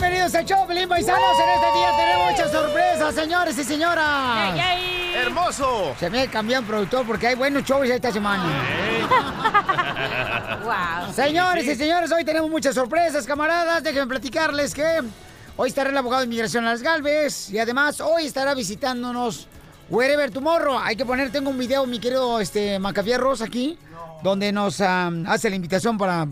Bienvenidos al show, Pelín Paisanos. En este día tenemos muchas sorpresas, señores y señoras. ¡Hermoso! Se me cambió el productor porque hay buenos shows esta semana. wow. Señores y señores, hoy tenemos muchas sorpresas, camaradas. Déjenme platicarles que hoy estará el abogado de inmigración a las Galvez y además hoy estará visitándonos Wherever Tomorrow. Hay que poner, tengo un video, mi querido este, Macafierros, aquí, donde nos um, hace la invitación para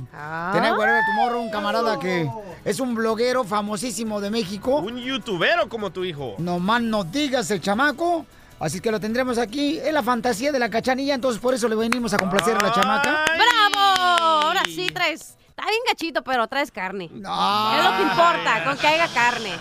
tener Wherever Tomorrow, un camarada que es un bloguero famosísimo de México. Un youtubero como tu hijo. No más no digas el chamaco. Así que lo tendremos aquí. Es la fantasía de la cachanilla, entonces por eso le venimos a complacer a la chamaca. ¡Bravo! Ahora sí traes. Está bien gachito, pero traes carne. No. Es lo que importa, con que haya carne.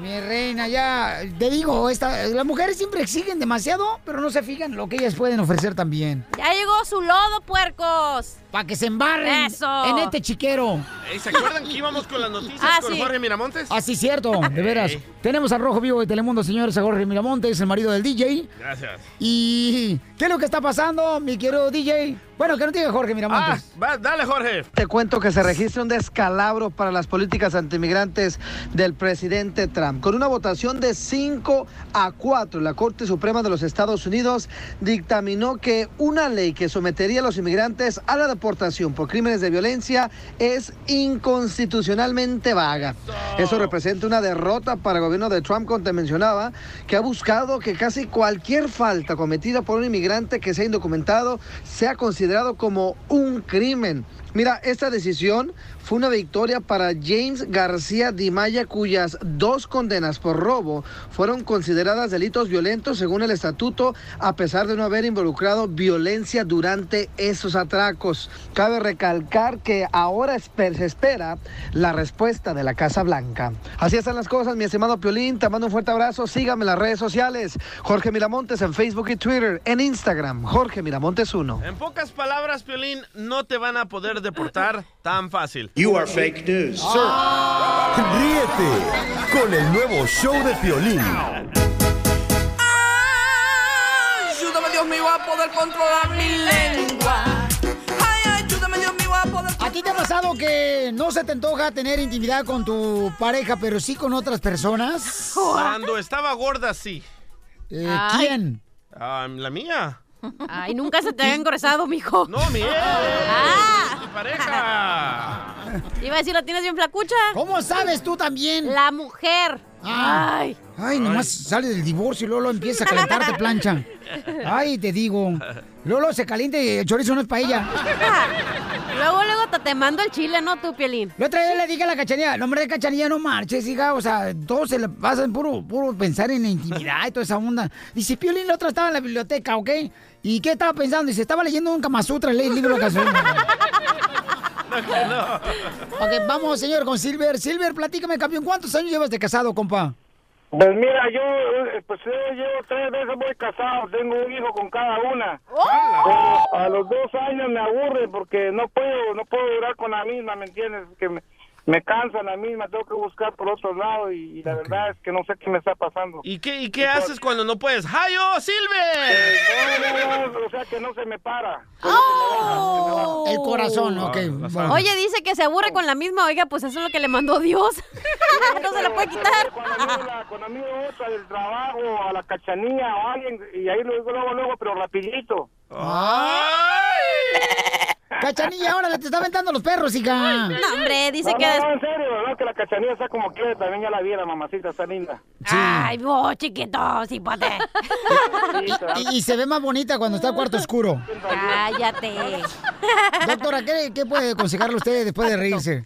Mi reina, ya te digo, esta, las mujeres siempre exigen demasiado, pero no se fijan lo que ellas pueden ofrecer también. Ya llegó su lodo, puercos. Para que se embarren Eso. en este chiquero. Ey, ¿Se acuerdan que íbamos con las noticias Ah, con sí. Jorge Miramontes? Ah, sí, cierto, de veras. Ey. Tenemos al Rojo Vivo de Telemundo, señores, a Jorge Miramontes, el marido del DJ. Gracias. ¿Y qué es lo que está pasando, mi querido DJ? Bueno, que no diga Jorge Ah, Miramontes. va, dale, Jorge. Te cuento que se registra un descalabro para las políticas antimigrantes del presidente Trump. Con una votación de 5 a 4, la Corte Suprema de los Estados Unidos dictaminó que una ley que sometería a los inmigrantes a la deportación por crímenes de violencia es inconstitucionalmente vaga. Eso representa una derrota para el gobierno de Trump, como te mencionaba, que ha buscado que casi cualquier falta cometida por un inmigrante que sea indocumentado sea considerado como un crimen. Mira, esta decisión fue una victoria para James García Dimaya, cuyas dos condenas por robo fueron consideradas delitos violentos según el estatuto, a pesar de no haber involucrado violencia durante esos atracos. Cabe recalcar que ahora se espera la respuesta de la Casa Blanca. Así están las cosas, mi estimado Piolín. Te mando un fuerte abrazo. Sígame en las redes sociales. Jorge Miramontes en Facebook y Twitter. En Instagram, Jorge Miramontes 1. En pocas palabras, Piolín, no te van a poder deportar tan fácil. You are fake news. Ríete con el nuevo show de Piolín. Ayúdame Dios mío a poder controlar mi lengua. Ay, ayúdame Dios mío a poder ¿A ti te ha pasado que no se te antoja tener intimidad con tu pareja, pero sí con otras personas? Cuando estaba gorda, sí. Eh. ¿Quién? Ah, la mía. Ay, nunca se te había engrosado, mijo. No, mi Ah. mi pareja. Iba a decir, ¿la tienes bien flacucha? ¿Cómo sabes tú también? La mujer. Ay. Ay, nomás sale del divorcio y luego lo empieza a calentarte plancha. Ay, te digo. Lolo se calienta y el chorizo no es para ella. Luego, luego te, te mando el chile, ¿no, tú, Pielín? La otra vez le dije a la cachanilla, no hombre, cachanilla, no marches, hija. O sea, todos se le pasan puro, puro pensar en la intimidad y toda esa onda. Dice, Piolín, la otra estaba en la biblioteca, ¿ok? ¿Y qué estaba pensando? Dice, estaba leyendo un Kama Sutra, leí el libro de Ok, vamos, señor, con Silver. Silver, platícame, campeón, ¿cuántos años llevas de casado, compa? Pues mira, yo eh, pues yo llevo tres veces muy casado, tengo un hijo con cada una. Pero a los dos años me aburre porque no puedo, no puedo durar con la misma, ¿me entiendes? Que me, me cansa la misma, tengo que buscar por otro lado y, y la verdad es que no sé qué me está pasando. ¿Y qué, y qué haces cuando no puedes? ¡Hayo, Eh, no, no, no, o sea que no se me para. El corazón, ok. bueno. Oye, dice que se aburre con la misma. Oiga, pues eso es lo que le mandó Dios. no se la puede quitar. Cuando cuando miro otra del trabajo, a la cachanilla o a alguien, y ahí luego, luego, luego, pero rapidito. Cachanilla, ahora le te está aventando los perros, hija. No, hombre, dice no, que... no, no, en serio, no, que la cachanilla está como quiere, también ya la viera, mamacita, está linda. Ay, vos, chiquito, cipote. Y, y se ve más bonita cuando está cuarto oscuro. Cállate. Doctora, ¿qué, qué puede aconsejarle usted después de reírse?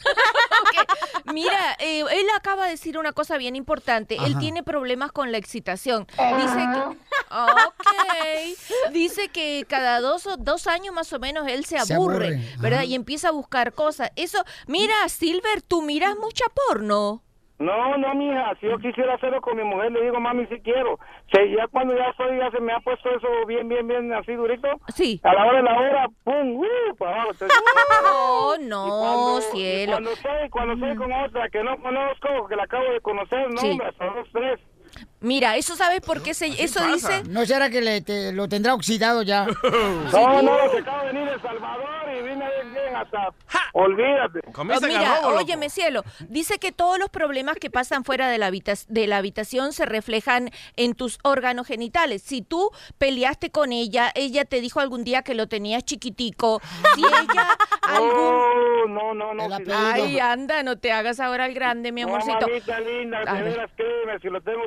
Mira, eh, él acaba de decir una cosa bien importante. Él tiene problemas con la excitación. Dice que, ok, dice que cada dos, o- dos años más o menos él se Se aburre, ¿verdad? ajá. Y empieza a buscar cosas. Eso, mira, Silver, tú miras mucha porno. No, no, mija, si yo quisiera hacerlo con mi mujer, le digo, mami, si quiero. Si ya cuando ya estoy, ya se me ha puesto eso bien, bien, bien así durito. Sí. A la hora de la hora, pum, uh, para abajo. Entonces, Oh, no, cuando- cielo. Cuando estoy, cuando estoy con otra que no conozco, que la acabo de conocer, no, Sí. hombre, hasta dos, tres. Mira, ¿eso sabes por qué se, eso dice? ¿No será que le, te- lo tendrá oxidado ya? No, no, se acaba de venir de El Salvador y vine bien, bien hasta... Olvídate. Oh, mira, óyeme, cielo, dice que todos los problemas que pasan fuera de la, de la habitación se reflejan en tus órganos genitales. Si tú peleaste con ella, ella te dijo algún día que lo tenías chiquitico, si ella algún... No, no, no. si- Ay, anda, no te hagas ahora el grande, mi No, amorcito. mamita linda, A de ver. veras, créeme, si lo tengo.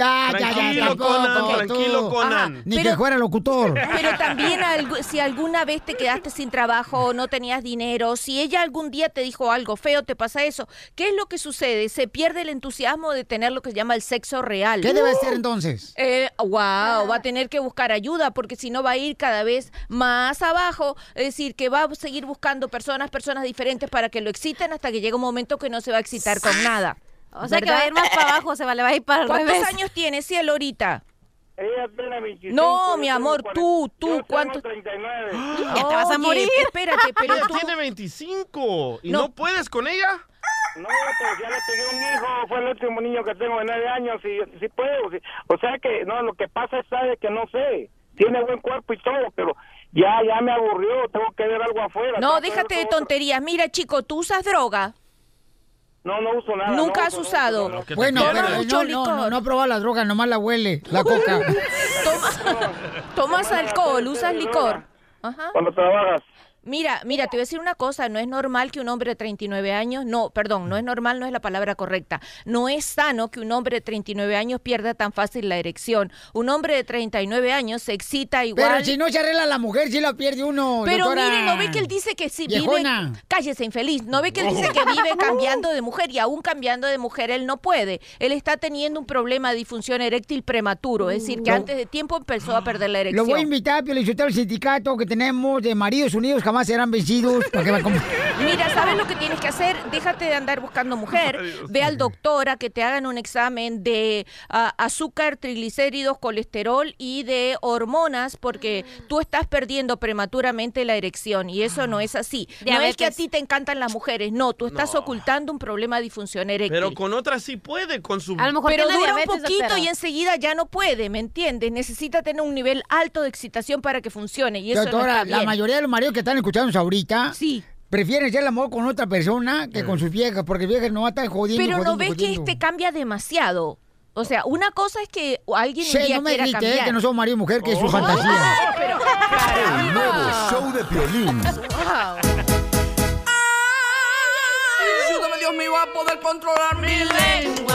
Ya, ya, ya, Tranquilo, tampoco, Conan, tú. tranquilo, Conan. Ajá, Ni pero- que fuera locutor. Pero también si alguna vez te quedaste sin trabajo, no tenías dinero, si ella algún día te dijo algo feo, te pasa eso, ¿qué es lo que sucede? Se pierde el entusiasmo de tener lo que se llama el sexo real. ¿Qué debe ser entonces? Eh, wow, va a tener que buscar ayuda porque si no va a ir cada vez más abajo. Es decir, que va a seguir buscando personas, personas diferentes para que lo exciten hasta que llegue un momento que no se va a excitar con nada. O sea que va a ir más para abajo, se va, le va a ir para ¿Cuántos revés. años tiene cielo ahorita? Ella tiene 25. No, mi amor, 40. tú, tú, Yo tengo ¿cuánto? 39. Ya te vas a Oye, morir. Espérate, pero Ella tú... tiene 25 y no. No. puedes con ella. No, pues ya le pegué un hijo, fue el último niño que tengo de 9 años y sí puedo. O sea que, no, lo que pasa es ¿sabe? que no sé. Tiene buen cuerpo y todo, pero ya, ya me aburrió, tengo que ver algo afuera. No, déjate de tonterías. Mira, chico, ¿tú usas droga? No, no uso nada. Nunca no has uso, no usado. no, no. Bueno, pero mucho no, no, licor. no, probado la droga, nomás la huele, la coca. Toma- ¿Tomas alcohol? ¿Usas licor? Ajá. Cuando trabajas. Mira, mira, te voy a decir una cosa, no es normal que un hombre de 39 años, no, perdón, no es normal, no es la palabra correcta. No es sano que un hombre de 39 años pierda tan fácil la erección. Un hombre de 39 años se excita igual. Pero si no se arregla la mujer, si la pierde uno. Pero doctora. mire, ¿no ve que él dice que sí Viejona. vive... Cállese, infeliz. ¿No ve que él dice que vive cambiando de mujer y aún cambiando de mujer él no puede? Él está teniendo un problema de disfunción eréctil prematuro, es decir, que Lo- antes de tiempo empezó a perder la Lo erección. voy a invitar, Lizotero, al sindicato que tenemos de maridos unidos, jamás serán vencidos. Para que me Mira, ¿sabes lo que tienes que hacer? Déjate de andar buscando mujer. Ve al doctor a que te hagan un examen de ah, azúcar, triglicéridos, colesterol y de hormonas porque tú estás perdiendo prematuramente la erección y eso no es así. No es que a ti te encantan las mujeres, no, tú estás ocultando un problema de disfunción eréctil. Pero con otra sí puede, con su... A lo mejor Pero dura un poquito y enseguida ya no puede, ¿me entiendes? Necesita tener un nivel alto de excitación para que funcione y eso no Doctora, está bien. la mayoría de los maridos que están escuchándonos ahorita Sí. prefieren hacer el amor con otra persona que con sus viejas, porque viejas no están jodiendo. Pero no jodiendo, ves que jodiendo. este cambia demasiado. O sea, una cosa es que alguien un Sí, día no me quiera grite, cambiar. eh, que no somos marido y mujer, que es su Oh. fantasía. Pero, El nuevo show de Piolín. Ayúdame, Dios mío, a poder controlar mi lengua.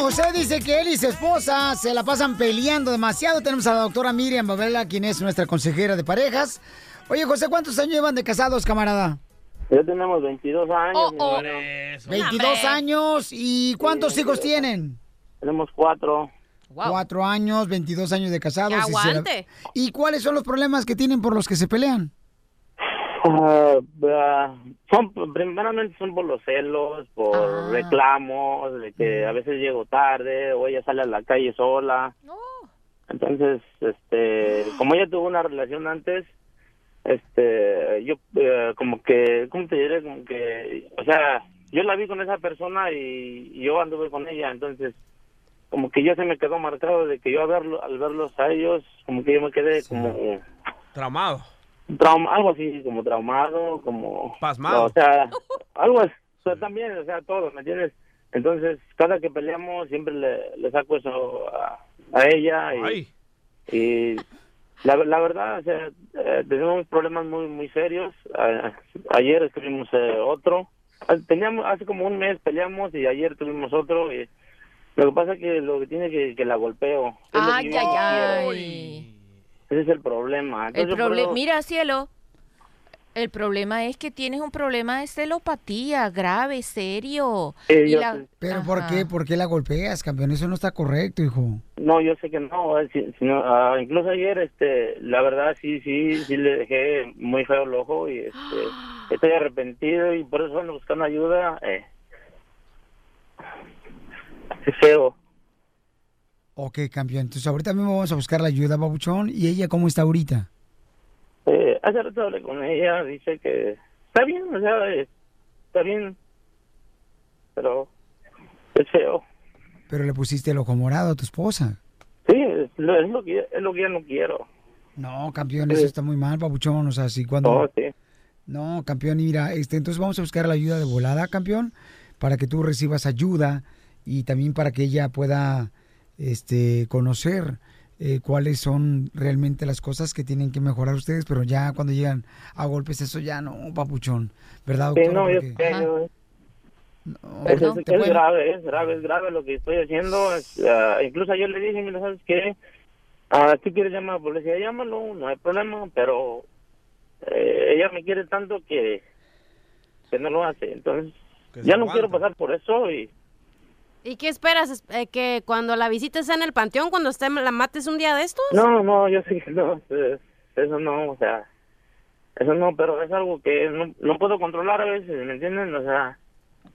José, dice que él y su esposa se la pasan peleando demasiado. Tenemos a la doctora Miriam Babela, quien es nuestra consejera de parejas. Oye, José, ¿cuántos años llevan de casados, camarada? Ya tenemos 22 años. Oh, mi oh. bueno. Eso. 22 años. ¿Y cuántos hijos tienen? Tenemos cuatro. Wow. Cuatro años, 22 años de casados. Y se. ¿Y cuáles son los problemas que tienen por los que se pelean? Ah, ah, son, primeramente son por los celos, por Ah. reclamos, de que a veces llego tarde o ella sale a la calle sola. Entonces, este, como ella tuvo una relación antes, este, yo eh, como que, ¿cómo te diré? Como que, o sea, yo la vi con esa persona y, y yo anduve con ella, entonces, como que yo se me quedó marcado de que yo al, verlo, al verlos a ellos, como que yo me quedé como Traumado. Trauma, algo así como traumado, como Pasmado. o sea, algo así, o sea, también, o sea, todo, ¿me entiendes? Entonces, cada que peleamos siempre le, le saco eso a, a ella y, Ay. y la, la verdad, o sea, eh, tenemos problemas muy muy serios. Ayer escribimos eh, otro. Ah, Teníamos hace como un mes peleamos y ayer tuvimos otro y lo que pasa es que lo que tiene que que la golpeo. Ay, ay, ay. Ese es el problema. El Entonces, por eso- mira, cielo, El problema es que tienes un problema de celopatía grave, serio. Sí, Y yo la- sé. Pero ¿por Ajá. qué? ¿Por qué la golpeas, campeón? Eso no está correcto, hijo. No, yo sé que no. eh, si- si no, ah, incluso ayer, este, la verdad, sí, sí, sí le dejé muy feo el ojo y este, estoy arrepentido y por eso ando buscando ayuda. Eh. Es feo. Ok, campeón. Entonces ahorita mismo vamos a buscar la ayuda, babuchón. ¿Y ella cómo está ahorita? Eh, hace rato hablé con ella, dice que está bien, o sea, está bien, pero es feo. Pero le pusiste el ojo morado a tu esposa. Sí, es lo, es lo que es lo que ya no quiero. No, campeón, eso está muy mal, babuchón. O sea, si cuando... No, sí. No, campeón, mira, este, entonces vamos a buscar la ayuda de volada, campeón, para que tú recibas ayuda y también para que ella pueda este, conocer eh, cuáles son realmente las cosas que tienen que mejorar ustedes, pero ya cuando llegan a golpes, eso ya no, papuchón, ¿verdad, Sí, no, yo Porque- yo- No, es, es- grave, es grave, es grave lo que estoy haciendo. es, ah, incluso ayer le dije, mira, ¿sabes qué? Ah, tú quieres llamar a la policía, llámalo, no hay problema, pero eh, ella me quiere tanto que, que no lo hace. Entonces, ya no aguanta. quiero pasar por eso y ¿Y qué esperas? Es- eh, ¿Que cuando la visites en el panteón, cuando esté, la mates un día de estos? No, no, yo sé que no, eh, eso no, o sea, eso no, pero es algo que no, no puedo controlar a veces, ¿me entienden? O sea,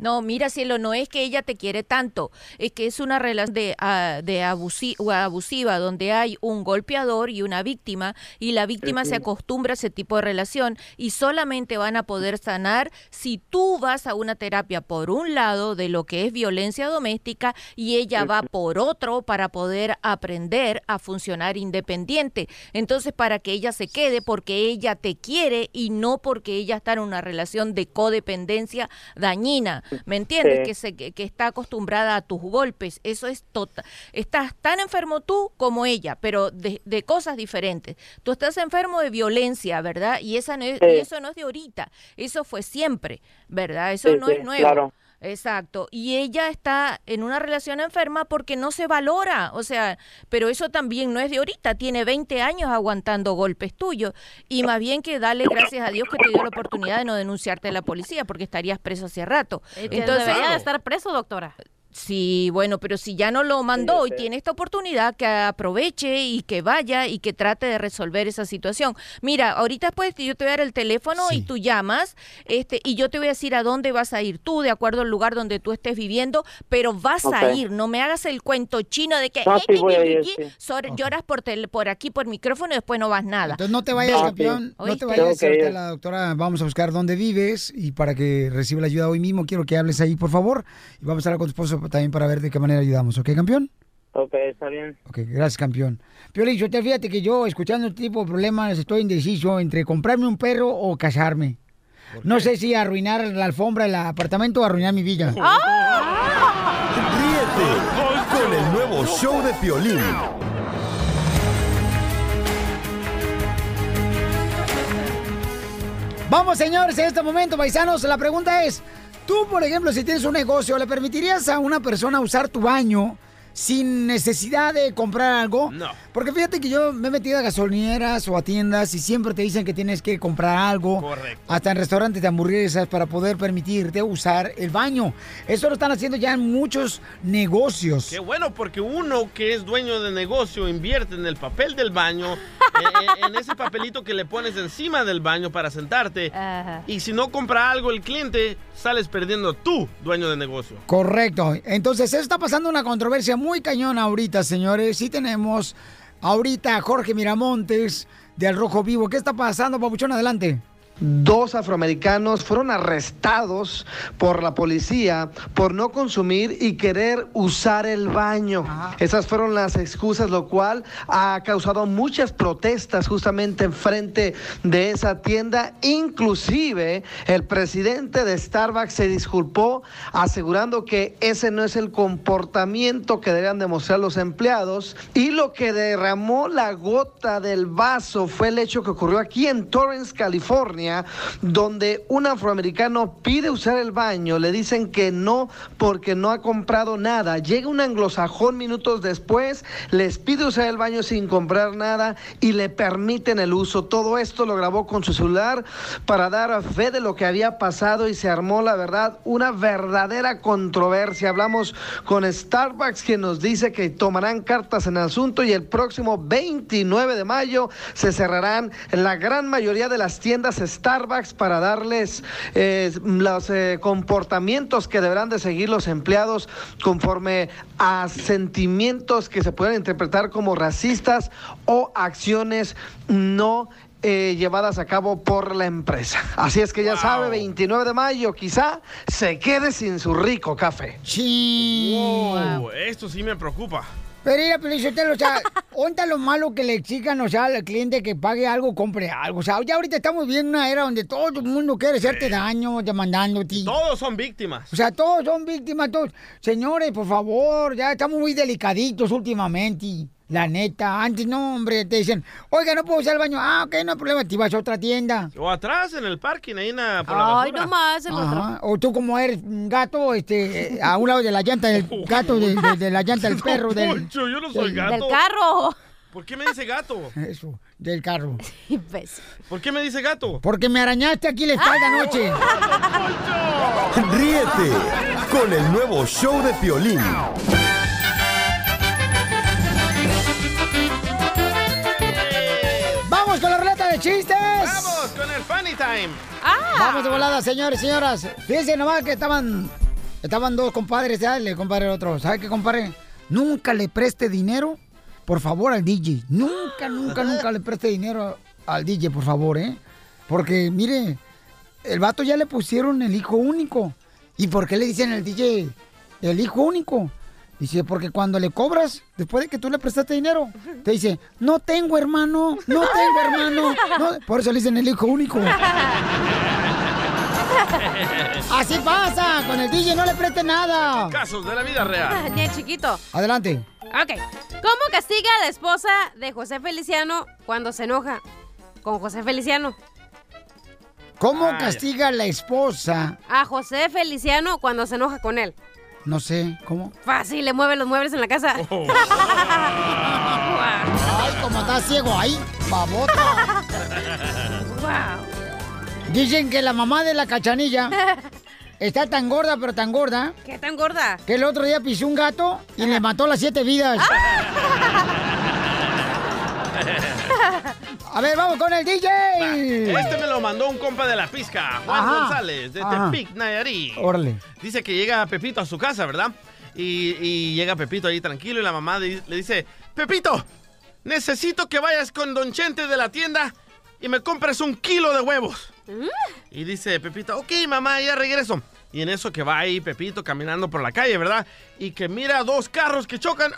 No, mira, cielo, no es que ella te quiere tanto, es que es una relación de, ah, de abusi- o abusiva donde hay un golpeador y una víctima y la víctima se acostumbra a ese tipo de relación y solamente van a poder sanar si tú vas a una terapia por un lado de lo que es violencia doméstica y ella va por otro para poder aprender a funcionar independiente. Entonces, para que ella se quede porque ella te quiere y no porque ella está en una relación de codependencia dañina. ¿Me entiendes? Sí. Que, se, que, que está acostumbrada a tus golpes. Eso es total. Estás tan enfermo tú como ella, pero de, de cosas diferentes. Tú estás enfermo de violencia, ¿verdad? Y, esa no es- Sí. y eso no es de ahorita. Eso fue siempre, ¿verdad? Eso Sí, no es nuevo. claro. Exacto. Y ella está en una relación enferma porque no se valora. O sea, pero eso también no es de ahorita. Tiene 20 años aguantando golpes tuyos. Y más bien que dale gracias a Dios que te dio la oportunidad de no denunciarte a la policía porque estarías preso hace rato. Entonces, Entonces, debería de estar preso, doctora. Sí, bueno, pero si ya no lo mandó y tiene esta oportunidad, que aproveche y que vaya y que trate de resolver esa situación. Mira, ahorita pues yo te voy a dar el teléfono y tú llamas, este, y yo te voy a decir a dónde vas a ir tú, de acuerdo al lugar donde tú estés viviendo, pero vas a ir, no me hagas el cuento chino de que No, "Eh, sí a que, ir, que", sí. sor- lloras por, tel- por aquí por micrófono y después no vas nada. Entonces no te vayas, No, sí. campeón, no te vayas. Ahorita ir. la doctora, vamos a buscar dónde vives y para que reciba la ayuda hoy mismo, quiero que hables ahí, por favor. Y vamos a hablar con tu esposo también para ver de qué manera ayudamos, ¿ok, campeón? ok, está bien. Ok, gracias, campeón. Piolín, yo te fíjate que yo, escuchando este tipo de problemas, estoy indeciso entre comprarme un perro o casarme. No sé si arruinar la alfombra del apartamento o arruinar mi vida. Ríete con el nuevo show de Piolín. Vamos, señores, en este momento, paisanos, la pregunta es, tú, por ejemplo, si tienes un negocio, ¿le permitirías a una persona usar tu baño sin necesidad de comprar algo? No. Porque fíjate que yo me he metido a gasolineras o a tiendas y siempre te dicen que tienes que comprar algo. Correcto. Hasta en restaurantes de hamburguesas para poder permitirte usar el baño. Eso lo están haciendo ya en muchos negocios. Qué bueno, porque uno que es dueño de negocio invierte en el papel del baño, eh, eh, en ese papelito que le pones encima del baño para sentarte. Y si no compra algo el cliente, sales perdiendo tú, dueño de negocio. Correcto. Entonces, eso está pasando una controversia muy cañona ahorita, señores. Sí tenemos ahorita a Jorge Miramontes de Al Rojo Vivo. ¿Qué está pasando, Papuchón? Adelante. Dos afroamericanos fueron arrestados por la policía por no consumir y querer usar el baño. Esas fueron las excusas, lo cual ha causado muchas protestas justamente enfrente de esa tienda. Inclusive el presidente de Starbucks se disculpó asegurando que ese no es el comportamiento que deben demostrar los empleados. Y lo que derramó la gota del vaso fue el hecho que ocurrió aquí en Torrance, California Donde un afroamericano pide usar el baño, le dicen que no porque no ha comprado nada. Llega un anglosajón minutos después, les pide usar el baño sin comprar nada y le permiten el uso. Todo esto lo grabó con su celular para dar fe de lo que había pasado y se armó, la verdad, una verdadera controversia. Hablamos con Starbucks, quien nos dice que tomarán cartas en el asunto y el próximo 29 de mayo se cerrarán la gran mayoría de las tiendas Starbucks para darles eh, los eh, comportamientos que deberán de seguir los empleados conforme a sentimientos que se pueden interpretar como racistas o acciones no eh, llevadas a cabo por la empresa. Así es que ya sabe, 29 de mayo quizá se quede sin su rico café. Sí. Wow, esto sí me preocupa. Pero mira, Pelichotelo, o sea, ¿onta lo malo que le exijan, o sea, al cliente que pague algo, compre algo? O sea, ya ahorita estamos viendo una era donde todo el mundo quiere hacerte daño, demandándote. Todos son víctimas. O sea, todos son víctimas, todos. Señores, por favor, ya estamos muy delicaditos últimamente. La neta, antes no, hombre, te dicen, oiga, no puedo usar el baño. Ah, ok, no hay problema, te vas a otra tienda. O atrás en el parking, ahí en la, por la Ay, basura. no más, el Ajá. otro. O tú como eres un gato, este, eh, a un lado de la llanta del gato, de, de- de la llanta del perro, del, Poncho, yo no soy del- gato. Del carro. ¿Por qué me dice gato? eso, del carro. ¿Por qué me dice gato? Porque me arañaste aquí la espalda anoche. Ríete con el nuevo show de Piolín. Chistes! ¡Vamos con el funny time! Vamos de volada, señores y señoras. Fíjense nomás que estaban, estaban dos compadres, ya le compadre el otro. ¿Sabe qué, compadre? Nunca le preste dinero, por favor, al DJ. Nunca, nunca, nunca le preste dinero al DJ, por favor, ¿eh? Porque, mire, el vato ya le pusieron el hijo único. ¿Y por qué le dicen al DJ el hijo único? Dice, porque cuando le cobras, después de que tú le prestaste dinero, te dice, no tengo hermano, no tengo hermano. no". Por eso le dicen el hijo único. Así pasa, con el DJ no le preste nada. Casos de la vida real. Ni chiquito. Adelante. Ok. ¿Cómo castiga a la esposa de José Feliciano cuando se enoja con José Feliciano? ¿Cómo Ah, castiga la esposa? A José Feliciano cuando se enoja con él. No sé, ¿cómo? Fácil, le mueve los muebles en la casa. Oh. Ay, como está ciego ahí, babota. wow. Dicen que la mamá de la cachanilla está tan gorda, pero tan gorda, ¿Qué tan gorda? que el otro día pisó un gato y le mató las siete vidas. A ver, vamos con el DJ. Este me lo mandó un compa de la pizca, Juan Ajá. González, de Ajá. Tepic, Nayarit. Órale. Dice que llega Pepito a su casa, ¿verdad? Y, y llega Pepito ahí tranquilo y la mamá di- le dice, Pepito, necesito que vayas con Don Chente de la tienda y me compres un kilo de huevos. Y dice Pepito, ok mamá, ya regreso. Y en eso que va ahí Pepito caminando por la calle, ¿verdad? Y que mira dos carros que chocan.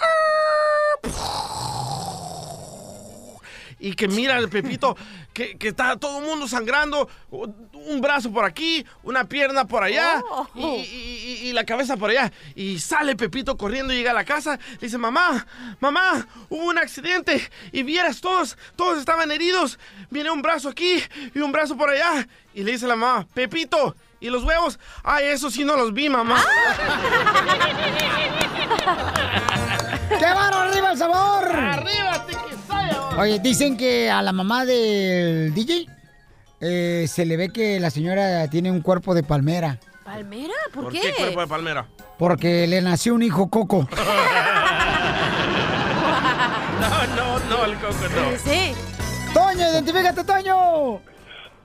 Y que mira el Pepito que, que está todo el mundo sangrando. Un brazo por aquí, una pierna por allá Oh. y, y- y- y la cabeza por allá. Y sale Pepito corriendo y llega a la casa. Le dice, mamá, mamá, hubo un accidente. Y vieras todos, todos estaban heridos. Viene un brazo aquí y un brazo por allá. Y le dice la mamá, Pepito, ¿y los huevos? Ay, eso sí no los vi, mamá. ¡Qué barro arriba el sabor! ¡Arriba, Tiquisaya! Oye, dicen que a la mamá del DJ eh, se le ve que la señora tiene un cuerpo de palmera. ¿Palmera? ¿Por, ¿Por qué? qué cuerpo de palmera? Porque le nació un hijo coco. No, no, no, el coco no. Sí. Toño, identifícate, Toño.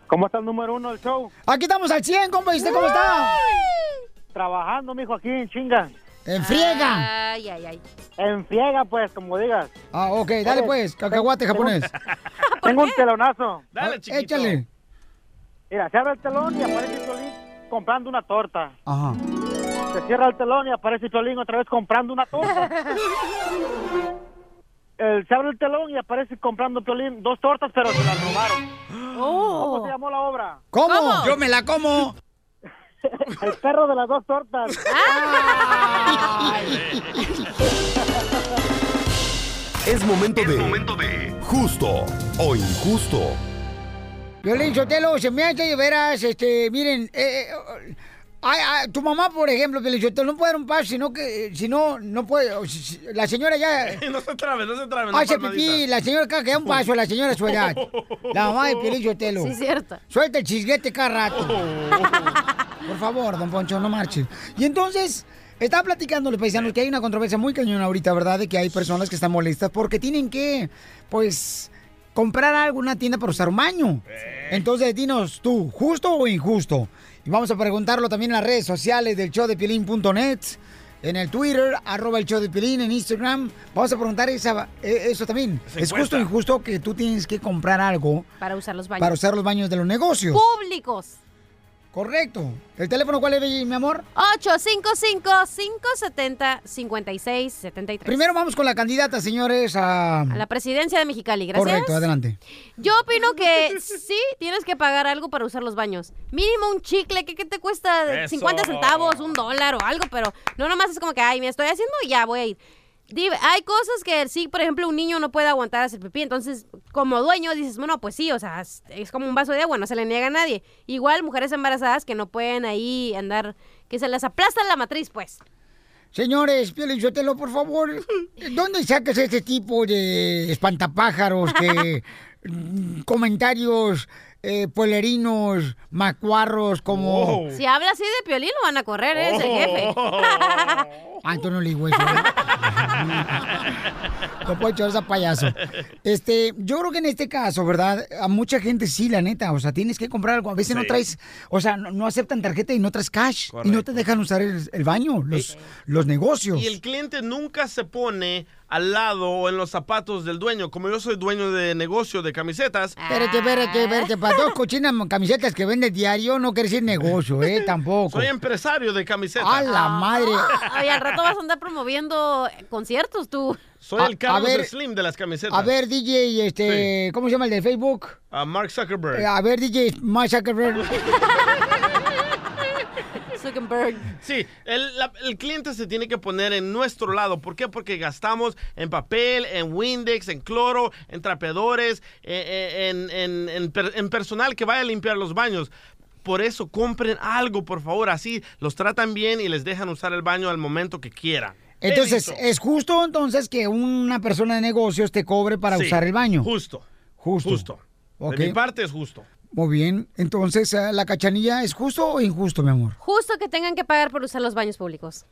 ¿Cómo está el número uno del show? Aquí estamos al 100, compa. ¿Y usted cómo está? Trabajando, mijo, aquí en chinga. En friega. Ay, ay, ay. En friega, pues, como digas. Ah, ok, dale Oye, pues, cacahuate tengo- japonés. Tengo un telonazo. Dale, chiquito. Échale. Mira, se abre el telón y aparece Piolín comprando una torta. Ajá. Se cierra el telón y aparece Piolín otra vez comprando una torta. El- se abre el telón y aparece comprando Piolín dos tortas, pero se las robaron. ¿Cómo Oh. se llamó la obra? ¿Cómo? ¿Cómo? Yo me la como. El perro de las dos tortas. Es momento de. Justo o injusto. Violín Sotelo, se me hace de veras, este, miren, eh, eh, ay, ay, tu mamá, por ejemplo, Violín Sotelo, no puede dar un paso, sino que, si no, no puede, o si- si- la señora ya... no se trabe, no se trabe. no Hace palmadita. pipí, la señora cada que da un paso a la señora a su edad. La mamá de Piolín Sotelo. Sí, cierto. Suelta el chisguete cada rato. Por favor, don Poncho, no marche. Y entonces, estaba platicando los paisanos que hay una controversia muy cañona ahorita, ¿verdad? De que hay personas que están molestas porque tienen que, pues, comprar algo en una tienda para usar un baño. Entonces, dinos tú, ¿justo o injusto? Y vamos a preguntarlo también en las redes sociales del show de Piolín.net, en el Twitter, arroba el show de en Instagram. Vamos a preguntar esa, eh, eso también. ¿Es justo o injusto que tú tienes que comprar algo Para usar los baños. para usar los baños de los negocios? Públicos. Correcto. ¿El teléfono cuál es, mi amor? 855-570-5673. Primero vamos con la candidata, señores, a... A la presidencia de Mexicali, gracias. Correcto, adelante. Yo opino que sí tienes que pagar algo para usar los baños. Mínimo un chicle, ¿qué, qué te cuesta? Eso. 50 centavos, un dólar o algo, pero no nomás es como que, ay, me estoy haciendo y ya voy a ir. Di- Hay cosas que sí, por ejemplo, un niño no puede aguantar hacer pipí, entonces como dueño dices, bueno, pues sí, o sea, es, como un vaso de agua, no se le niega a nadie. Igual mujeres embarazadas que no pueden ahí andar, que se les aplasta la matriz, pues. Señores, Piolichotelo, por favor, ¿dónde sacas este tipo de espantapájaros que mm, comentarios eh, pueblerinos, macuarros, como... Si habla así de piolín, lo van a correr, ¿eh? es el jefe. Ah, tú no le digo eso. ¿eh? No puedo echar esa payaso. Este, yo creo que en este caso, ¿verdad? A mucha gente sí, la neta. O sea, tienes que comprar algo. A veces no traes, o sea, no, no aceptan tarjeta y no traes cash. Y no te dejan usar el, el baño, los, los negocios. Y el cliente nunca se pone al lado o en los zapatos del dueño. Como yo soy dueño de negocio de camisetas. Espérate, espérate, espérate. Para dos cochinas camisetas que vende diario no quiere decir negocio, ¿eh? Tampoco. Soy empresario de camisetas. ¡A la madre! Oye, al rato vas a andar promoviendo conciertos tú. Soy A- el Carlos ver, Slim de las camisetas. A ver, DJ, este, ¿cómo se llama el de Facebook? A Mark Zuckerberg. Eh, A ver, DJ, Mark Zuckerberg. Zuckerberg. Sí, el, la- el cliente se tiene que poner en nuestro lado. ¿Por qué? Porque gastamos en papel, en Windex, en cloro, en trapeadores, eh, eh, en, en- en per- en personal que vaya a limpiar los baños. Por eso compren algo, por favor. Así los tratan bien y les dejan usar el baño al momento que quieran. Entonces. ¿es justo entonces que una persona de negocios te cobre para Sí, usar el baño? Justo. Justo. Justo. De mi parte es justo. Muy bien. Entonces, eh, ¿la cachanilla es justo o injusto, mi amor? Justo que tengan que pagar por usar los baños públicos.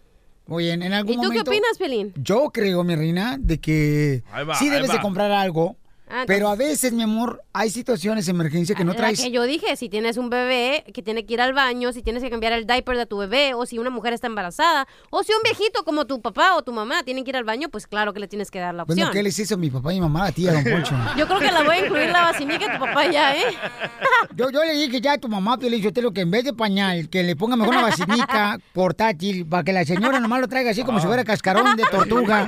Muy bien, en algún ¿Y tú qué momento... opinas, Piolín? Yo creo, mi reina, de que sí debes de comprar algo, Ah, pero a veces, mi amor, hay situaciones de emergencia que no La traes... que yo dije, si tienes un bebé que tiene que ir al baño, si tienes que cambiar el diaper de tu bebé, o si una mujer está embarazada, o si un viejito como tu papá o tu mamá tienen que ir al baño, pues claro que le tienes que dar la opción. Bueno, ¿qué les hizo mi papá y mi mamá a ti, a don Poncho? Yo creo que la voy a incluir la vacinica a tu papá ya, ¿eh? Yo, yo le dije ya a tu mamá, Piolín Sotelo, que en vez de pañal, que le ponga mejor una vacinica portátil, para que la señora nomás lo traiga así como si fuera cascarón de tortuga.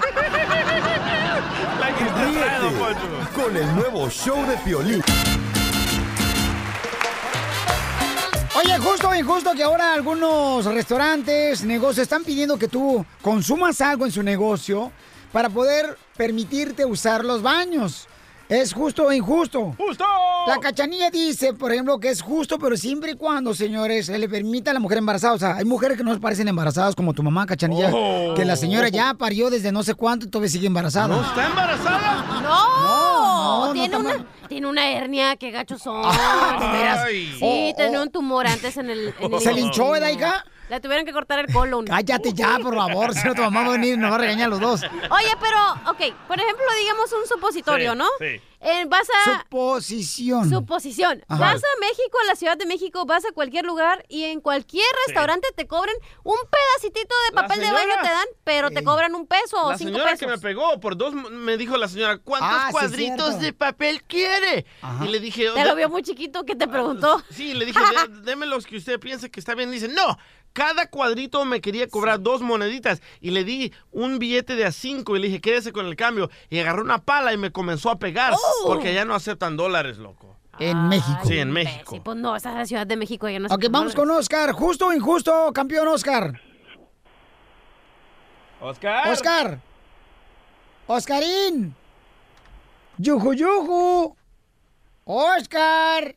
Con el nuevo show de Piolín. Oye, justo o injusto que ahora algunos restaurantes, negocios están pidiendo que tú consumas algo en su negocio para poder permitirte usar los baños. ¿Es justo o injusto? ¡Justo! La cachanilla dice, por ejemplo, que es justo, pero siempre y cuando, señores, se le permita a la mujer embarazada. O sea, hay mujeres que no parecen embarazadas como tu mamá, cachanilla, Oh. que la señora ya parió desde no sé cuánto y todavía sigue embarazada. ¿No está embarazada? ¡No! No, no tiene, una, tiene una hernia, qué gachos son. Ah. Ay. Sí, Oh, tenía oh. un tumor antes en el... en el ¿Se la hija? Le tuvieron que cortar el colon. Cállate ya, por favor, si no tu mamá va a venir y nos va a regañar a los dos. Oye, pero, ok, por ejemplo, digamos un supositorio, Sí, ¿no? sí. Eh, vas a... Suposición. Suposición. Ajá. Vas a México, a la Ciudad de México, vas a cualquier lugar y en cualquier restaurante te cobran un pedacitito de La papel de señora- baño te dan, pero te cobran un peso o La cinco señora pesos. que me pegó por dos me dijo la señora, ¿cuántos Ah, cuadritos de papel quiere? Ajá. Y le dije, Te lo vio muy chiquito que te preguntó. Sí, le dije, "De- deme los que usted piensa que está bien. Dice, no, cada cuadrito me quería cobrar dos moneditas. Y le di un billete de a cinco y le dije, quédese con el cambio. Y agarró una pala y me comenzó a pegar. Oh. Porque allá no aceptan dólares, loco. En México. Sí, en México. Sí, pues no, esa es la Ciudad de México. Ya no Ok, vamos dólares. con Oscar. ¿Justo o injusto, campeón Oscar? Oscar. Oscar. Oscarín. Yuju, yuju. Oscar.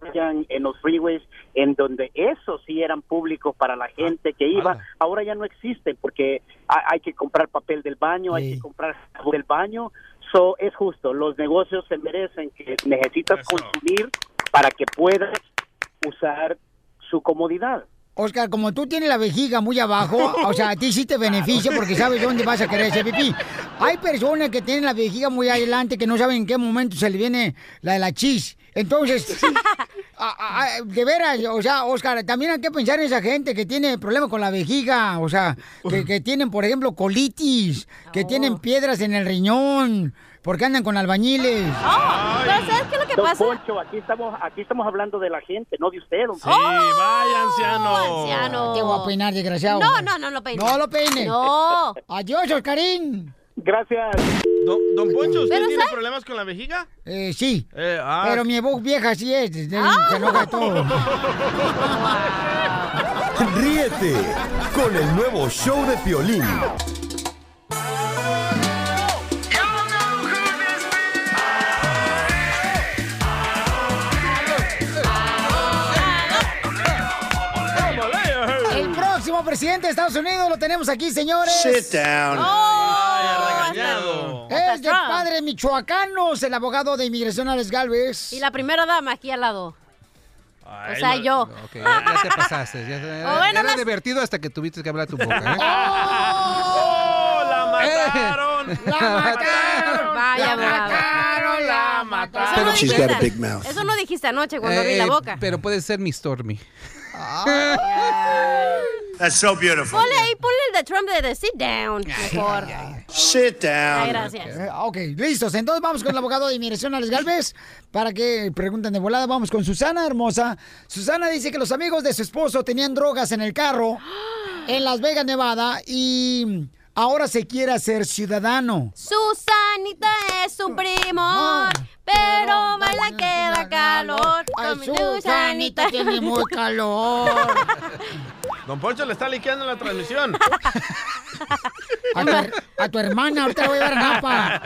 vayan en los freeways en donde esos sí eran públicos para la gente que iba, ahora ya no existen porque hay, hay que comprar papel del baño, hay que comprar del baño. So, es justo, los negocios se merecen que necesitas consumir para que puedas usar su comodidad. Oscar, como tú tienes la vejiga muy abajo, o sea, a ti sí te beneficia porque sabes dónde vas a querer hacer pipí. Hay personas que tienen la vejiga muy adelante que no saben en qué momento se le viene la de la chis. Entonces, a- a- de veras, o sea, Oscar, también hay que pensar en esa gente que tiene problemas con la vejiga, o sea, que, que tienen, por ejemplo, colitis, que tienen piedras en el riñón, porque andan con albañiles. pero ¿sabes qué es lo que Don pasa? Poncho, aquí estamos, aquí estamos hablando de la gente, no de usted, don Sí, vaya anciano. anciano. Te voy a peinar, desgraciado. No, no, no lo peines. No lo peines. No. Adiós, Oscarín. Gracias. Don, don Poncho, ¿usted tiene problemas con la vejiga? Eh, sí. Eh, ah. Pero mi voz vieja sí es, se se enoja todo. Ríete con el nuevo show de Piolín. El próximo presidente de Estados Unidos lo tenemos aquí, señores. Sit down. Es de padre michoacanos, el abogado de inmigración Alex Galvez. Y la primera dama aquí al lado. o sea, no- yo. Ok, ya, ya te pasaste. Ya, era bueno, era las- divertido hasta que tuviste que hablar tu boca. ¿eh? ¡Oh, la mataron! ¡La mataron! Vaya, ¡La mataron! ¡La mataron! Eso no dijiste. Eso no anoche cuando abrí Eh, la boca. Pero puede ser mi Stormy. That's so beautiful. Ponle ahí, ponle el de Trump de, de sit down, mejor. Sit down. Ay, gracias. Eh, ok, listos. Entonces vamos con el abogado de inmigración Alex Galvez para que pregunten de volada. Vamos con Susana hermosa. Susana dice que los amigos de su esposo tenían drogas en el carro en Las Vegas, Nevada y ahora se quiere hacer ciudadano. Susanita es un primo, pero me la queda calor. Ay, Susanita tiene muy calor. Don Poncho le está liqueando la transmisión. A tu, her- a tu hermana, ahorita la voy a llevar a Napa.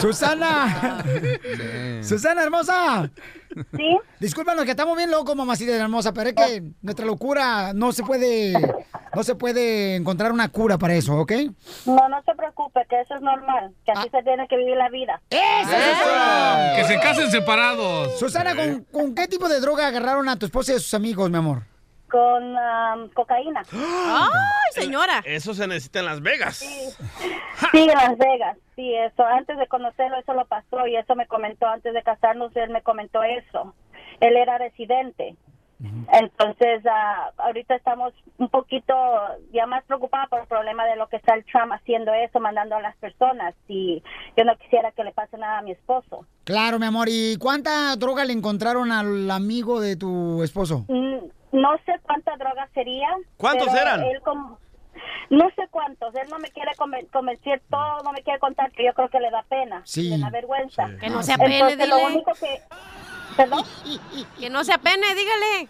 Susana. Susana hermosa. Sí. Discúlpanos que estamos bien locos, mamacita hermosa, pero es que nuestra locura no se puede, no se puede encontrar una cura para eso, ¿ok? No, no se preocupe, que eso es normal, que así se tiene que vivir la vida. ¡Eso, Susana! Que se casen separados. Susana, ¿con, con qué tipo de droga agarraron a tu esposa y a sus amigos, mi amor? Con am, cocaína. ¡Ay, señora! Eso se necesita en Las Vegas. Sí, en Las Vegas. Sí, eso. Antes de conocerlo, eso lo pasó y eso me comentó. Antes de casarnos, él me comentó eso. Él era residente. Entonces, ah, ahorita estamos un poquito ya más preocupados por el problema de lo que está el Trump haciendo eso, mandando a las personas. Y yo no quisiera que le pase nada a mi esposo. Claro, mi amor. ¿Y cuánta droga le encontraron al amigo de tu esposo? Mm, No sé cuánta droga sería. ¿Cuántos eran? Él como- no sé cuántos. Él no me quiere conven- convencer todo, no me quiere contar que yo creo que le da pena. Sí. Le da vergüenza. Que no se apene, Entonces, lo único que... ¿Perdón? Que no se apene, dígale.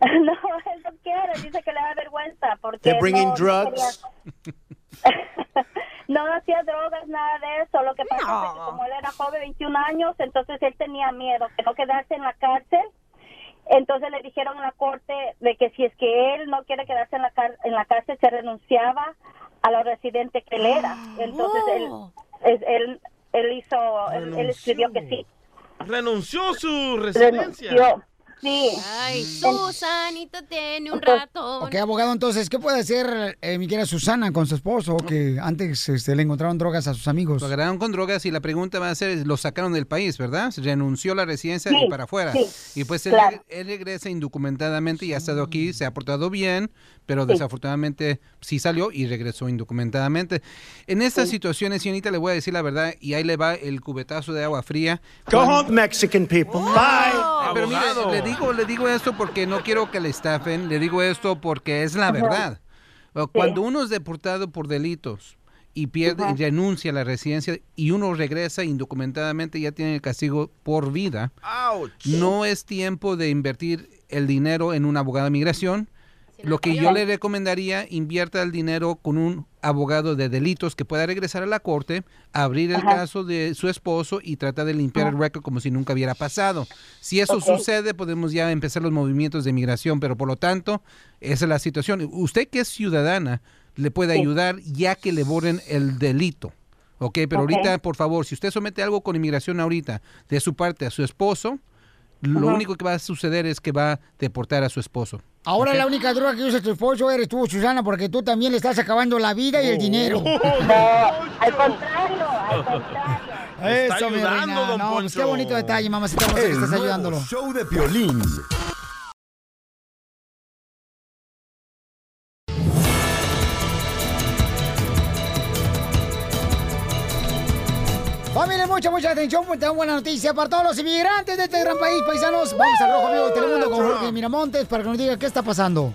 no, él no quiere. Dice que le da vergüenza porque... They're bringing no- no drugs. quería- No hacía drogas, nada de eso. Lo que pasa es que como él era joven, 21 años, entonces él tenía miedo que no quedarse en la cárcel. Entonces le dijeron en la corte de que si es que él no quiere quedarse en la, car- en la cárcel, se renunciaba a lo residente que él era. Entonces él, él, él hizo, él, él escribió que sí. Renunció su residencia. Renunció. Sí. Ay, Susanita tiene un ratón. Ok, abogado, entonces, ¿qué puede hacer eh, mi querida Susana con su esposo que antes este, le encontraron drogas a sus amigos? Lo agarraron con drogas y la pregunta va a ser, lo sacaron del país, ¿verdad? Renunció a la residencia Sí, y para afuera. sí, y pues él, claro. él regresa indocumentadamente y ha estado aquí, se ha portado bien, pero Sí. desafortunadamente sí salió y regresó indocumentadamente. En estas situaciones, señorita, le voy a decir la verdad y ahí le va el cubetazo de agua fría. Go home, Mexican people. Bye. Pero mire, le digo, le digo esto porque no quiero que le estafen, le digo esto porque es la verdad. Cuando uno es deportado por delitos y pierde y renuncia a la residencia y uno regresa indocumentadamente, ya tiene el castigo por vida. No es tiempo de invertir el dinero en un abogado de migración. Lo que yo le recomendaría, invierta el dinero con un abogado de delitos que pueda regresar a la corte, abrir el Ajá. caso de su esposo y tratar de limpiar el récord como si nunca hubiera pasado. Si eso sucede, podemos ya empezar los movimientos de migración, pero por lo tanto, esa es la situación. Usted que es ciudadana, le puede Sí. ayudar ya que le borren el delito. Ok, pero ahorita, por favor, si usted somete algo con inmigración ahorita de su parte a su esposo, lo Ajá. único que va a suceder es que va a deportar a su esposo. Ahora Ok. la única droga que usa tu esposo eres tú, Susana, porque tú también le estás acabando la vida y el dinero. al contrario, al contrario. Eso, mi ayudando, reina. don No, pues qué bonito detalle, mamacita que El estás ayudándolo. show de Piolín. Familia, mucha, mucha atención, porque tengo buena noticia para todos los inmigrantes de este gran país, paisanos. Vamos al Rojo Vivo de Telemundo con Jorge Miramontes para que nos diga qué está pasando.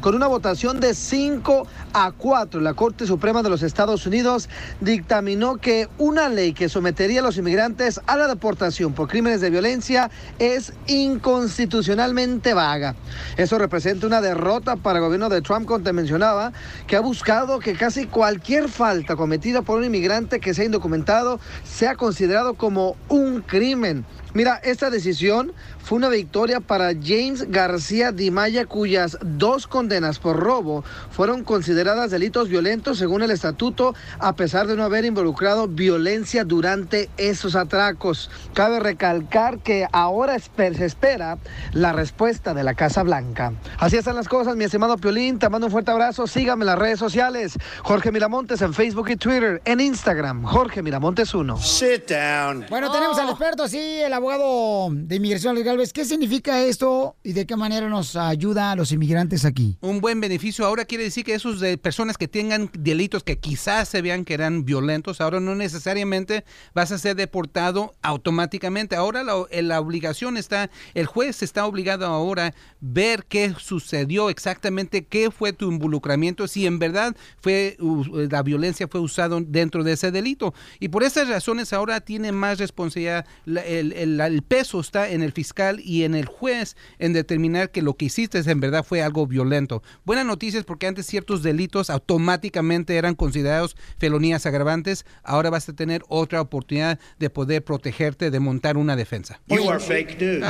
Con una votación de 5 a 4, la Corte Suprema de los Estados Unidos dictaminó que una ley que sometería a los inmigrantes a la deportación por crímenes de violencia es inconstitucionalmente vaga. Eso representa una derrota para el gobierno de Trump, como te mencionaba, que ha buscado que casi cualquier falta cometida por un inmigrante que sea indocumentado sea considerado como un crimen. Mira, esta decisión fue una victoria para James García Dimaya, cuyas dos condenas por robo fueron consideradas delitos violentos según el estatuto, a pesar de no haber involucrado violencia durante esos atracos. Cabe recalcar que ahora se espera la respuesta de la Casa Blanca. Así están las cosas, mi estimado Piolín. Te mando un fuerte abrazo. Sígame en las redes sociales. Jorge Miramontes en Facebook y Twitter. En Instagram, Jorge Miramontes 1. Sit down. Bueno, tenemos al experto, sí, el abogado de inmigración legal. ¿Qué significa esto y de qué manera nos ayuda a los inmigrantes aquí? Un buen beneficio ahora quiere decir que esos de personas que tengan delitos que quizás se vean que eran violentos, ahora no necesariamente vas a ser deportado automáticamente. Ahora la, eh, obligación está, el juez está obligado ahora a ver qué sucedió exactamente, qué fue tu involucramiento, si en verdad fue u- la violencia fue usado dentro de ese delito. Y por esas razones ahora tiene más responsabilidad, la- el, el- el peso está en el fiscal y en el juez en determinar que lo que hiciste en verdad fue algo violento. Buenas noticias porque antes ciertos delitos automáticamente eran considerados felonías agravantes, ahora vas a tener otra oportunidad de poder protegerte, de montar una defensa. You are fake news.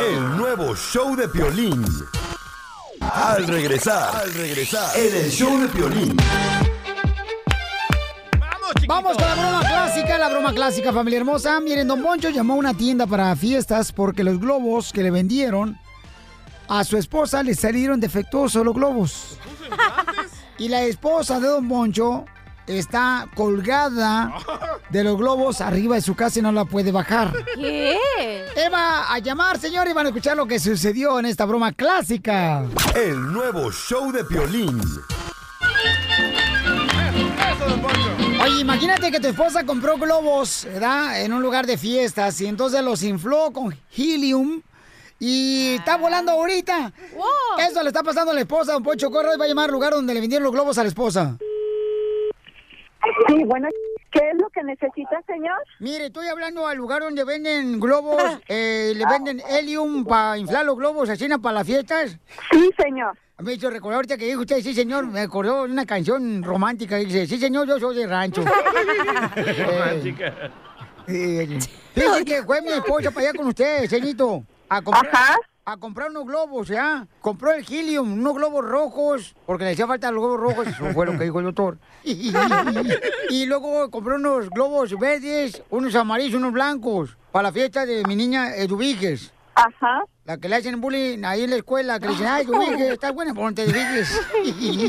El nuevo show de Piolín. Al regresar, al regresar, en el show de Piolín. Vamos con la broma clásica, la broma clásica, familia hermosa. Miren, Don Poncho llamó a una tienda para fiestas porque los globos que le vendieron a su esposa le salieron defectuosos los globos. Y la esposa de Don Poncho está colgada de los globos arriba de su casa y no la puede bajar. ¿Qué? Eva, a llamar, señor, y van a escuchar lo que sucedió en esta broma clásica. El nuevo show de Piolín. Oye, imagínate que tu esposa compró globos, ¿verdad? En un lugar de fiestas y entonces los infló con helium y está volando ahorita. Eso le está pasando a la esposa, don Poncho Corro, y va a llamar al lugar donde le vendieron los globos a la esposa. Sí, bueno, ¿qué es lo que necesita, señor? Mire, estoy hablando al lugar donde venden globos, eh, le venden helium para inflar los globos, así para las fiestas. Sí, señor. Me hizo recordar ahorita que dijo usted, sí, señor, me acordó de una canción romántica que dice, sí, señor, yo soy de rancho. Romántica. Eh, Fíjese que fue mi esposa para allá con usted, ceñito, a comprar, a comprar unos globos, ¿ya? Compró el helium, unos globos rojos, porque le hacía falta los globos rojos, eso fue lo que dijo el doctor. y luego compró unos globos verdes, unos amarillos, unos blancos, para la fiesta de mi niña Eduviges. Ajá. La que le hacen bullying ahí en la escuela, que le dicen, ay, Eduviges, estás buena, ponte Eduviges.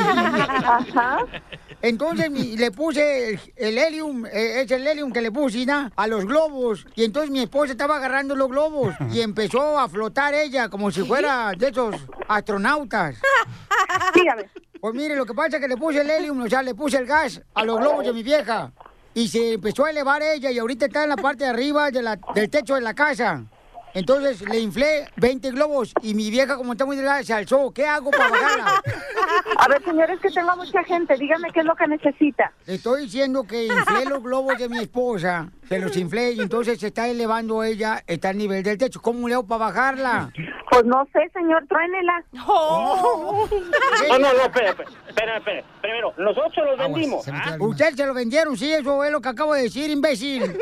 Ajá. Entonces mi- le puse el, el helium, eh, es el helium que le puse ¿no? a los globos. Y entonces mi esposa estaba agarrando los globos y empezó a flotar ella como si fuera de esos astronautas. Dígame. Pues mire, lo que pasa es que le puse el helium, o sea, le puse el gas a los globos de mi vieja. Y se empezó a elevar ella y ahorita está en la parte de arriba de la- del techo de la casa. Entonces le inflé 20 globos y mi vieja, como está muy delgada, se alzó. ¿Qué hago para bajarla? A ver, señor, es que tengo mucha gente. Dígame qué es lo que necesita. Le estoy diciendo que inflé los globos de mi esposa. Se los inflé y entonces se está elevando ella, está al nivel del techo. ¿Cómo le hago para bajarla? Pues no sé, señor, truénela. No, no, no, espera, espera, espera. Primero, nosotros los vendimos. Usted se lo vendieron, sí, eso es lo que acabo de decir, imbécil.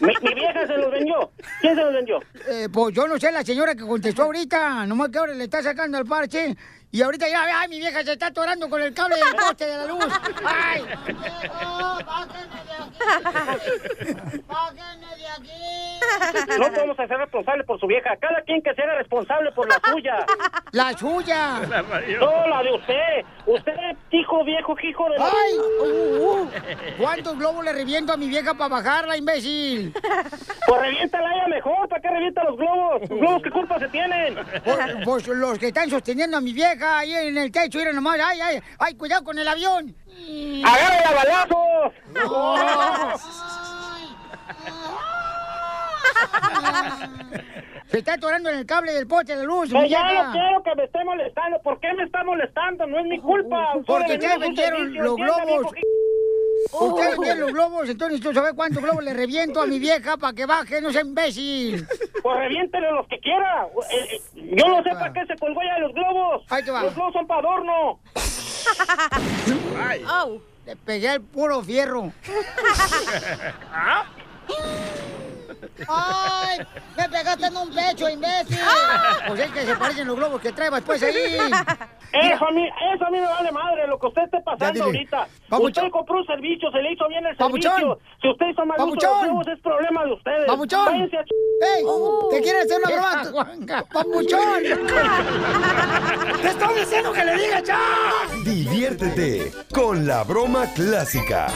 Mi, mi vieja se los vendió. ¿Quién se los vendió? Eh, pues yo no sé, la señora que contestó ahorita, nomás que ahora le está sacando el parche. Y ahorita ya, ay, mi vieja se está atorando con el cable del poste de la luz. ¡Ay! No podemos ser responsables por su vieja. Cada quien que sea responsable por la suya. ¡La suya! No, la de usted. Usted, hijo viejo, hijo de... ¡Ay! Uh, uh. ¿Cuántos globos le reviento a mi vieja para bajarla, imbécil? Pues reviéntala ella mejor. ¿Para qué revienta los globos? ¿Los globos qué culpa se tienen? Pues, pues los que están sosteniendo a mi vieja ahí en el techo, miren nomás, ay, ay, ay, cuidado con el avión. ¡Agárrala a balazos! Se está atorando en el cable del poste de luz. Pues ya no quiero que me esté molestando. ¿Por qué me está molestando? No es mi culpa. Porque ustedes vendieron los globos. Ustedes vendieron los globos, entonces tú sabes cuántos globos le reviento a mi vieja para que baje, no sea imbécil. Pues reviéntele los que quiera. Eh, eh, Yo no sé para qué se colgó ya los globos. Ahí te va. Los globos son para adorno. Oh. Le pegué al puro fierro. ¡Ay! ¡Me pegaste en un pecho, imbécil! Pues es que se parecen los globos que trae después ahí. Eso a, mí, eso a mí me vale madre lo que usted esté pasando ahorita. Papuchón. Usted compró un servicio, se le hizo bien el Papuchón. servicio. Si usted hizo mal uso de los Papuchón. globos, es problema de ustedes. ¡Papuchón! Váyanse a ch- ¡Ey! ¿Te quieres hacer una broma? ¡Papuchón! ¡Te estoy diciendo que le diga ya! Diviértete con la broma clásica.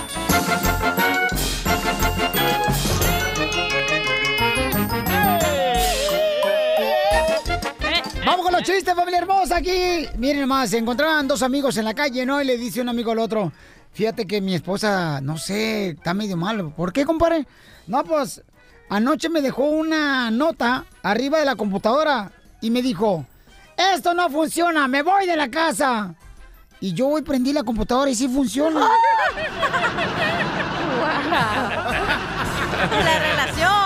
Chistes, familia hermosa, aquí. Miren más, se encontraban dos amigos en la calle, ¿no? Y le dice un amigo al otro, fíjate que mi esposa, no sé, está medio mal. ¿Por qué, compadre? No, pues, anoche me dejó una nota arriba de la computadora y me dijo, esto no funciona, me voy de la casa. Y yo hoy prendí la computadora y sí funciona. La relación.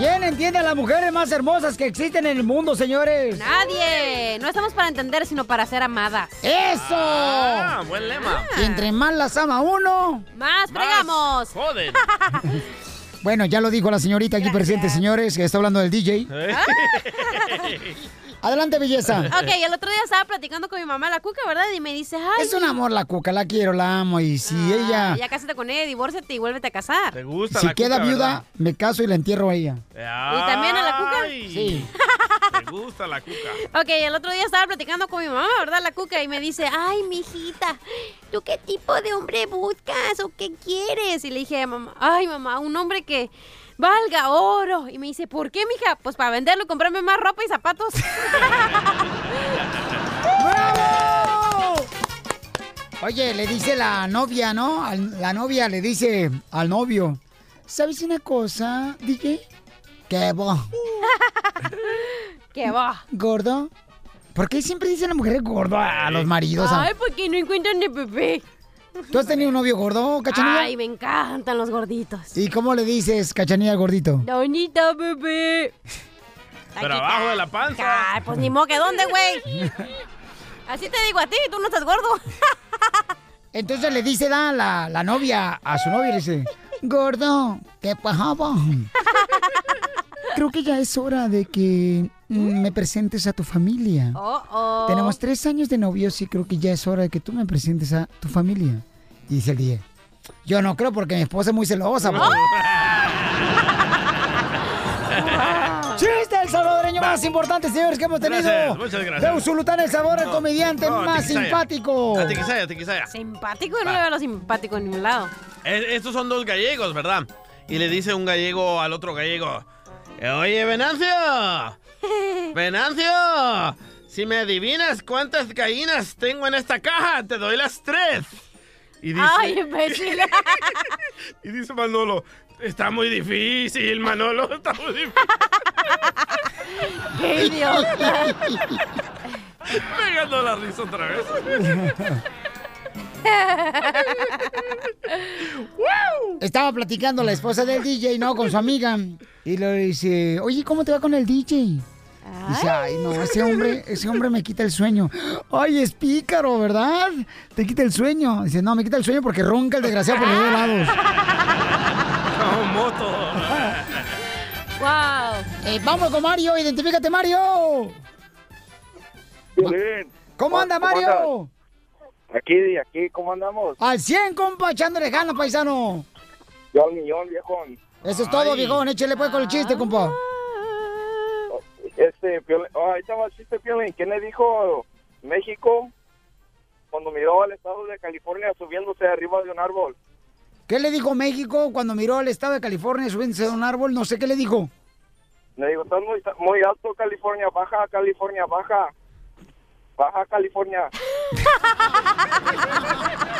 ¿Quién entiende a las mujeres más hermosas que existen en el mundo, señores? Nadie. No estamos para entender, sino para ser amadas. ¡Eso! Ah, buen lema. Y entre más las ama uno, Más fregamos. Joder. Bueno, ya lo dijo la señorita aquí presente, señores, que está hablando del DJ. Adelante, belleza. Ok, el otro día estaba platicando con mi mamá, la cuca, ¿verdad? Y me dice, ay. Es un amor la cuca, la quiero, la amo. Y si ella, Ah, Ya cásate con ella, divórciate y vuélvete a casar. ¿Te gusta si la queda cuca, viuda, verdad? me caso y la entierro a ella. ¿Y también a la cuca? Sí. Me gusta la cuca. Ok, el otro día estaba platicando con mi mamá, ¿verdad? La cuca, y me dice, ay, mijita, ¿tú qué tipo de hombre buscas o qué quieres? Y le dije, mamá, ay, mamá, un hombre que valga oro. Y me dice, ¿por qué, mija? Pues para venderlo y comprarme más ropa y zapatos. ¡Bravo! Oye, le dice la novia, ¿no? Al- La novia le dice al novio, ¿sabes una cosa, DJ? ¿Qué va? ¿Qué va? ¿Gordo? ¿Por qué siempre dicen las mujeres gordo a los maridos? Ay, ¿por qué no encuentran de bebé? ¿Tú has tenido un novio gordo, cachanilla? Ay, me encantan los gorditos. ¿Y cómo le dices, cachanilla, al gordito? Donita, bebé. Pero abajo de la panza. Ay, pues ni modo que dónde, güey. Así te digo a ti, tú no estás gordo. Entonces le dice da, la, la novia a su novio y le dice, gordo, ¿qué pasaba? Creo que ya es hora de que mm, me presentes a tu familia. Oh, oh. Tenemos tres años de novios y creo que ya es hora de que tú me presentes a tu familia. Y dice el día, yo no creo porque mi esposa es muy celosa. bro". ¡Chiste! El salvadoreño más importante, señores, que hemos tenido. Gracias, muchas gracias. De Usulután, El Sabor, el No, comediante no, más Tiquisaya. simpático. A Tiquisaya, Tiquisaya. Simpático, no le veo lo simpático en ningún lado. Es- Estos son dos gallegos, ¿verdad? Y le dice un gallego al otro gallego, oye, Venancio, Venancio, si me adivinas cuántas gallinas tengo en esta caja, te doy las tres. Y dice, Ay, imbécil. y dice Manolo, está muy difícil, Manolo, está muy difícil. Qué idiota. Pegando la risa otra vez. Estaba platicando la esposa del DJ, ¿no? Con su amiga. Y le dice, oye, ¿cómo te va con el DJ? Dice, ay, no, ese hombre, ese hombre me quita el sueño. Ay, es pícaro, ¿verdad? Te quita el sueño. Dice, no, me quita el sueño porque ronca el desgraciado por los dos lados. Como moto. ¡Wow! Eh, vamos con Mario, identifícate, Mario. ¿Cómo anda, Mario? Aquí, aquí, ¿cómo andamos? Al 100, compa, echándole ganas, paisano. Yo al millón, viejón. Eso es todo, viejón. Échale pues con el chiste, compa. Este, oh, ahí estaba el chiste, Piolín. ¿Quién le dijo México cuando miró al estado de California subiéndose arriba de un árbol? ¿Qué le dijo México cuando miró al estado de California subiéndose de un árbol? No sé qué le dijo. Le digo, estás muy, muy alto, California, baja, California, baja. Baja, California.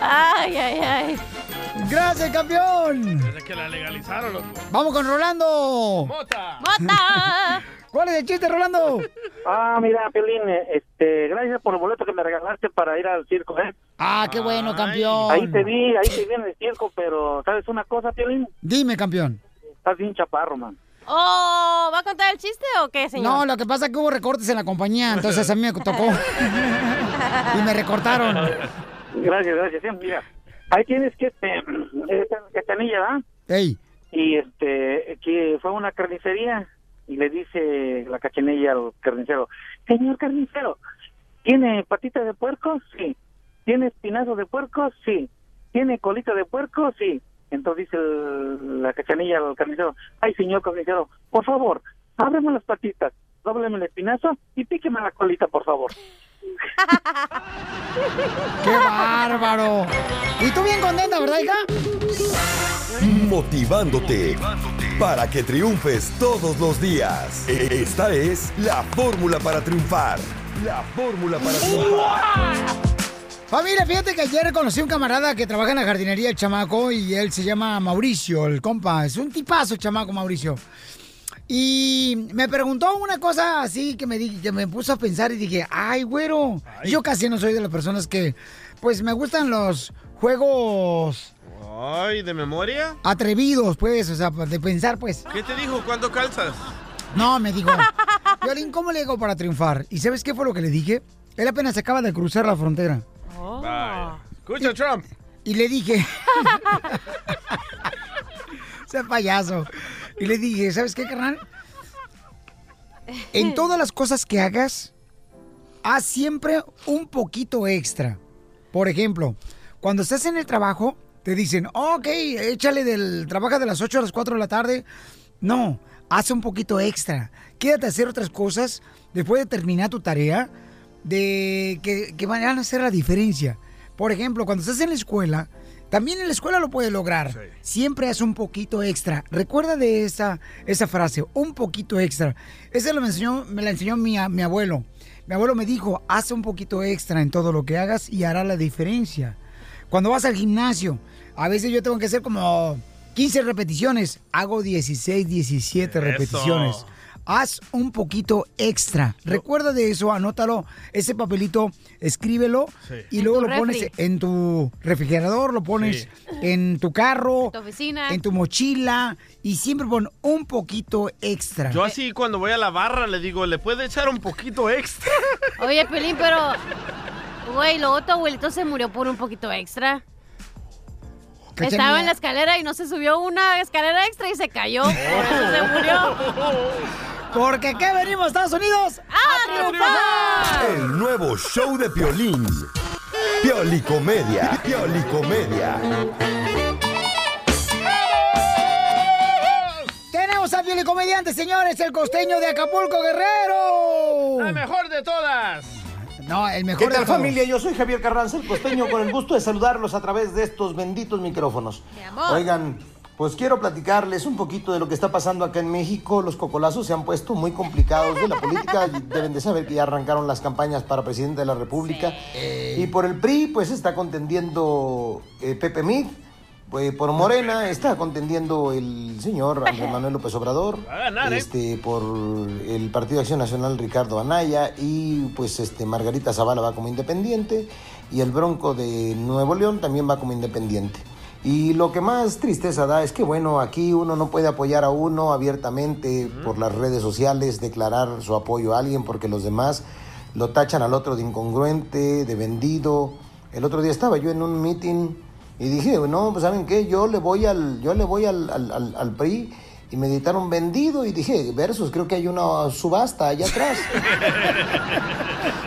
Ay, ay, ay. Gracias, campeón. Desde que la legalizaron, loco. Vamos con Rolando. ¡Mota! ¡Mota! ¿Cuál es el chiste, Rolando? Ah, mira, Pelín, este, gracias por el boleto que me regalaste para ir al circo, ¿eh? Ah, qué bueno, campeón. Ahí te vi, ahí te vi en el circo, pero ¿sabes una cosa, Pelín? Dime, campeón. Estás bien chaparro, man. Oh, ¿va a contar el chiste o qué, señor? No, lo que pasa es que hubo recortes en la compañía, entonces a mí me tocó. y me recortaron. Gracias, gracias. Sí, mira, ahí tienes que, este, esta Cachanilla, ¿verdad? Ey. Y este, que fue a una carnicería y le dice la cachanilla al carnicero, señor carnicero, ¿tiene patita de puerco? Sí. ¿Tiene espinazo de puerco? Sí. ¿Tiene colita de puerco? Sí. Entonces dice el- la cachanilla al carnicero, ay señor carnicero, por favor, ábreme las patitas, dóbleme el espinazo y píqueme la colita, por favor. ¡Qué bárbaro! Y tú bien contenta, ¿verdad, hija? Motivándote para que triunfes todos los días. Esta es la fórmula para triunfar. La fórmula para triunfar. Familia, fíjate que ayer conocí a un camarada que trabaja en la jardinería, el chamaco, y él se llama Mauricio, el compa. Es un tipazo, el chamaco Mauricio. Y me preguntó una cosa así que me, di- que me puso a pensar y dije, ay, güero. Yo casi no soy de las personas que, pues, me gustan los juegos Ay, ¿de memoria? atrevidos, pues, o sea, de pensar, pues. ¿Qué te dijo? ¿Cuánto calzas? No, me dijo, Violín, ¿cómo le hago para triunfar? ¿Y sabes qué fue lo que le dije? Él apenas acaba de cruzar la frontera. Vaya. Escucha, Trump. Y le dije, sea payaso. Y le dije, ¿sabes qué, carnal? En todas las cosas que hagas, haz siempre un poquito extra. Por ejemplo, cuando estás en el trabajo, te dicen, ok, échale del trabaja de las 8 a las 4 de la tarde. No, haz un poquito extra. Quédate a hacer otras cosas después de terminar tu tarea de que, que van a hacer la diferencia. Por ejemplo, cuando estás en la escuela, también en la escuela lo puedes lograr. Siempre haz un poquito extra. Recuerda de esa, esa frase, un poquito extra. Esa lo me, enseñó, me la enseñó mi, mi abuelo. Mi abuelo me dijo, haz un poquito extra en todo lo que hagas y hará la diferencia. Cuando vas al gimnasio, a veces yo tengo que hacer como 15 repeticiones. Hago 16, 17 repeticiones. Haz un poquito extra. Recuerda de eso, anótalo. Ese papelito, escríbelo Sí. y En luego lo pones en tu refrigerador, lo pones Sí. en tu carro, Tu oficina. en tu mochila y siempre pon un poquito extra. Yo así cuando voy a la barra le digo, ¿le puede echar un poquito extra? Oye, Pelín, pero... Güey, luego tu abuelito se murió por un poquito extra. Estaba en la escalera y no se subió una escalera extra y se cayó. Por eso se murió. Porque ¿qué venimos, Estados Unidos? ¡A triunfar! El nuevo show de Piolín. Piolicomedia. Piolicomedia. Tenemos al comediante, señores, el costeño de Acapulco, Guerrero. La mejor de todas. No, el mejor ¿Qué de tal familia? Yo soy Javier Carranza, el costeño, con el gusto de saludarlos a través de estos benditos micrófonos. amor. Oigan, pues quiero platicarles un poquito de lo que está pasando acá en México. Los cocolazos se han puesto muy complicados de la política. Deben de saber que ya arrancaron las campañas para presidente de la República. Y por el PRI, pues está contendiendo eh, Pepe Mid. Pues, por Morena está contendiendo el señor Andrés Manuel López Obrador. Va a ganar, ¿eh? Este, por el Partido de Acción Nacional Ricardo Anaya y pues este Margarita Zavala va como independiente y el Bronco de Nuevo León también va como independiente. Y lo que más tristeza da es que, bueno, aquí uno no puede apoyar a uno abiertamente por las redes sociales, declarar su apoyo a alguien porque los demás lo tachan al otro de incongruente, de vendido. El otro día estaba yo en un meeting y dije, no, pues ¿saben qué? Yo le voy al, yo le voy al, al, al- al PRI y me editaron vendido y dije, versus, creo que hay una subasta allá atrás.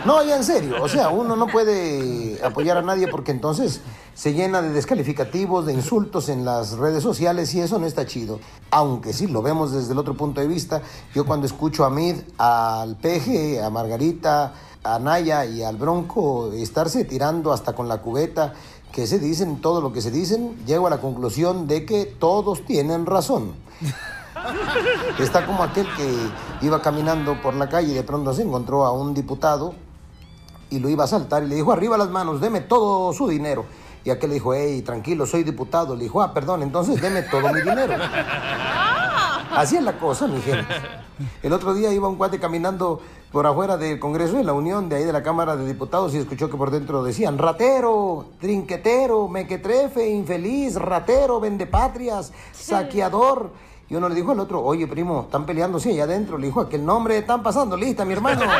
No, ya en serio, o sea, uno no puede apoyar a nadie porque entonces se llena de descalificativos, de insultos en las redes sociales y eso no está chido. Aunque sí lo vemos desde el otro punto de vista, yo cuando escucho a Mid, al Peje, a Margarita, a Naya y al Bronco estarse tirando hasta con la cubeta, que se dicen todo lo que se dicen, llego a la conclusión de que todos tienen razón. Está como aquel que iba caminando por la calle y de pronto se encontró a un diputado y lo iba a saltar y le dijo, arriba las manos, deme todo su dinero. Y aquel le dijo, hey, tranquilo, soy diputado. Le dijo, ah, perdón, entonces deme todo mi dinero. Así es la cosa, mi gente. El otro día iba un cuate caminando por afuera del Congreso de la Unión, de ahí de la Cámara de Diputados, y escuchó que por dentro decían, ratero, trinquetero, mequetrefe, infeliz, ratero, vendepatrias, saqueador. Y uno le dijo al otro, oye, primo, están peleándose allá adentro. Le dijo, aquel nombre están pasando lista, mi hermano.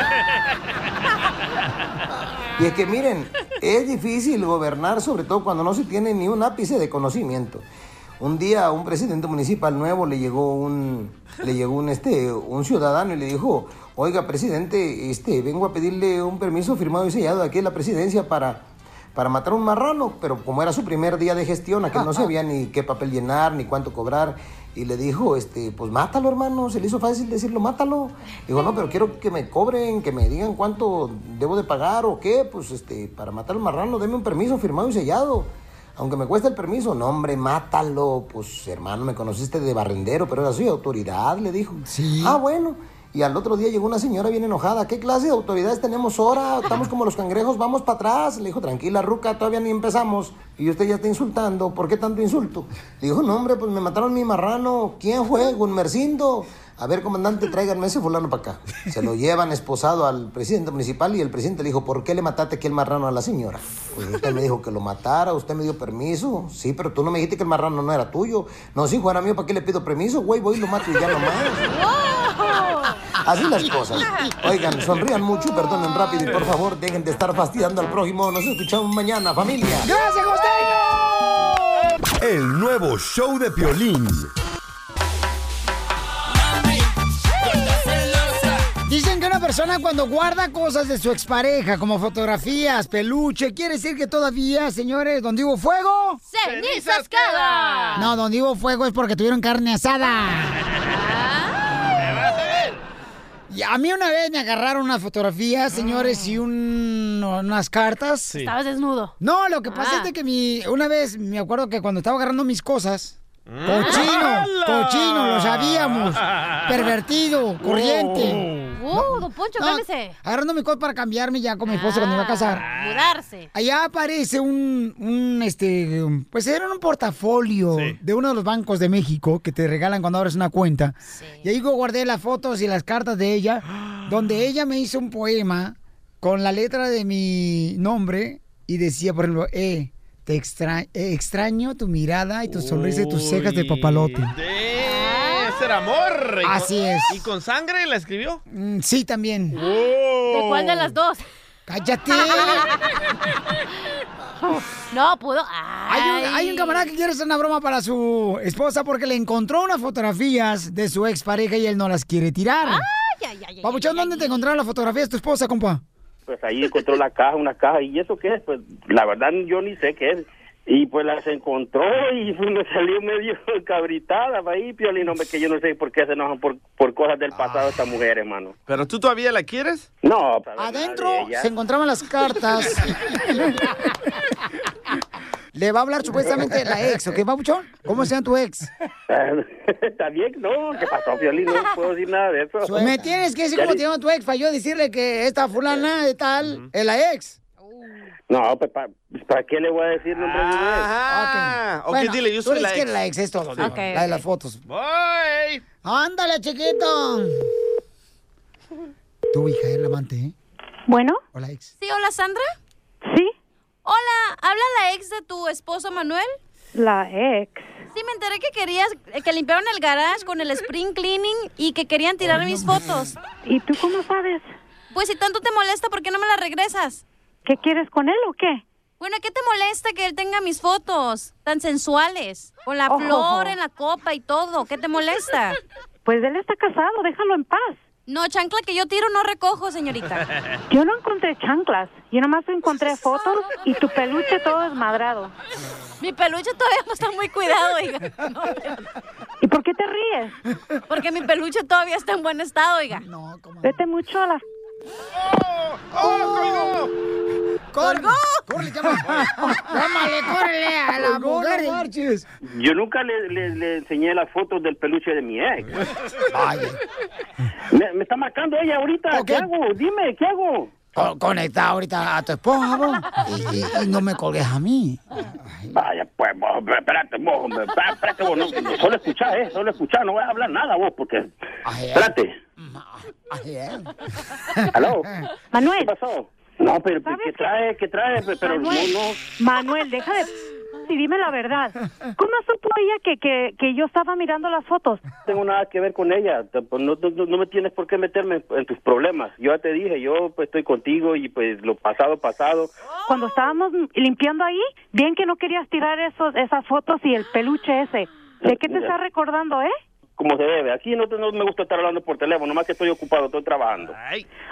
Y es que miren, es difícil gobernar, sobre todo cuando no se tiene ni un ápice de conocimiento. Un día un presidente municipal nuevo le llegó un, le llegó un, este, un ciudadano y le dijo, oiga, presidente, este, vengo a pedirle un permiso firmado y sellado aquí en la presidencia para, para matar un marrano, pero como era su primer día de gestión, aquel no sabía ni qué papel llenar, ni cuánto cobrar, y le dijo, este, pues mátalo, hermano, se le hizo fácil decirlo, mátalo. Dijo, no, pero quiero que me cobren, que me digan cuánto debo de pagar o qué, pues este, para matar al marrano, deme un permiso firmado y sellado. Aunque me cueste el permiso, no, hombre, mátalo. Pues, hermano, me conociste de barrendero, pero era soy autoridad, le dijo. Sí. Ah, bueno. Y al otro día llegó una señora bien enojada. ¿Qué clase de autoridades tenemos ahora? Estamos como los cangrejos, vamos para atrás. Le dijo, tranquila, Ruca, todavía ni empezamos. Y usted ya está insultando. ¿Por qué tanto insulto? Le dijo, no, hombre, pues me mataron mi marrano. ¿Quién fue? Gunmercindo. A ver, comandante, tráiganme ese fulano para acá. Se lo llevan esposado al presidente municipal y el presidente le dijo, ¿por qué le mataste aquí el marrano a la señora? Pues usted me dijo que lo matara, usted me dio permiso. Sí, pero tú no me dijiste que el marrano no era tuyo. No, si fuera mío, ¿para qué le pido permiso? Güey, voy y lo mato y ya nomás. Así las cosas. Oigan, sonrían mucho y perdonen rápido y por favor dejen de estar fastidiando al prójimo. Nos escuchamos mañana, familia. ¡Gracias, Costeño! El nuevo show de Piolín. Dicen que una persona cuando guarda cosas de su expareja, como fotografías, peluche, quiere decir que todavía, señores, donde hubo fuego. ¡Cenizas queda! No, donde hubo fuego es porque tuvieron carne asada. Y a mí una vez me agarraron unas fotografías, señores, y un- unas cartas. Estabas desnudo. No, lo que pasa Ah. es de que mi, una vez me acuerdo que cuando estaba agarrando mis cosas, Mm. cochino, ¡Hala! cochino, lo sabíamos, pervertido, corriente. Uh, don Poncho, No, cálmese. Agarrando mi para cambiarme ya con mi esposa cuando me iba a casar. Mudarse. Allá aparece un, un, este, pues era un portafolio de uno de los bancos de México que te regalan cuando abres una cuenta. Y ahí yo guardé las fotos y las cartas de ella, donde ella me hizo un poema con la letra de mi nombre y decía, por ejemplo, eh, te extra- eh, extraño tu mirada y tu sonrisa y tus cejas de papalote. De ser amor. Y con- Así es. ¿Y con sangre la escribió? Mm, sí, también. ¿De cuál de las dos? ¡Cállate! no, pudo. Hay un, hay un camarada que quiere hacer una broma para su esposa porque le encontró unas fotografías de su expareja y él no las quiere tirar. Ay, ay, ay, ay, Papuchón, ¿dónde te encontraron las fotografías de tu esposa, compa? Pues ahí encontró la caja, una caja, ¿y eso qué es? Pues la verdad yo ni sé qué es. Y pues las encontró y me salió medio cabritada ahí, Piolín, hombre, que yo no sé por qué se enojan por, por cosas del pasado estas mujeres, hermano. ¿Pero tú todavía la quieres? No, Adentro se encontraban las cartas. Le va a hablar supuestamente la ex, ¿ok, Papuchón? ¿Cómo se llama tu ex? Está bien, no, ¿qué pasó, Piolín? No puedo decir nada de eso. Me tienes que decir cómo te llama tu ex para yo decirle que esta fulana de tal es la ex. No, pues ¿para, ¿para qué le voy a decir nombre de mi ex? Ah, ok, Bueno, dile, yo soy la que ex. la ex, es todo. Sí. ¿no? Ok, la de las fotos. Voy. Ándale, chiquito. Tu hija es la amante, ¿eh? Bueno, Hola, ex. Sí, hola, Sandra. Sí. Hola, ¿habla la ex de tu esposo Manuel? La ex. Sí, me enteré que querías eh, que limpiaron el garage con el spring cleaning y que querían tirar mis fotos. ¿Y tú cómo sabes? Pues si tanto te molesta, ¿por qué no me las regresas? ¿Qué quieres con él o qué? Bueno, ¿qué te molesta que él tenga mis fotos tan sensuales? Con la Oh. flor en la copa y todo. ¿Qué te molesta? Pues él está casado, déjalo en paz. No, chancla que yo tiro no recojo, señorita. Yo no encontré chanclas, yo nomás encontré fotos y tu peluche todo desmadrado. Mi peluche todavía no está muy cuidado, oiga. No, ¿Y por qué te ríes? porque mi peluche todavía está en buen estado, oiga. Vete mucho a la... ¡Colgó! ¡Córrele, llama! ¡Llámale, córrele a la Colgó, mujer! Yo nunca le, le- le enseñé las fotos del peluche de mi ex. Vaya. Me, me está marcando ella ahorita. Ok. ¿Qué hago? Dime, ¿qué hago? Co- Conecta ahorita a tu esposa, vos. Y, y- y no me colgues a mí. Vaya, pues, vos, espérate, vos, espérate, vos, no, no, solo escuchar, eh, solo escuchar, no voy a hablar nada vos, porque, espérate, ¿aló? Manuel. ¿Qué pasó? No, pero, ¿qué trae, qué trae? Pero no, Manuel, no, Manuel, deja de... Y dime la verdad. ¿Cómo supo ella que, que, que yo estaba mirando las fotos? tengo nada que ver con ella, no, no, no me tienes por qué meterme en tus problemas, yo ya te dije, yo pues estoy contigo y pues lo pasado, pasado, Cuando estábamos limpiando ahí, bien que no querías tirar esos, esas fotos y el peluche ese. ¿De qué te estás recordando, eh? Como se debe, aquí no, te- no me gusta estar hablando por teléfono, nomás que estoy ocupado, estoy trabajando.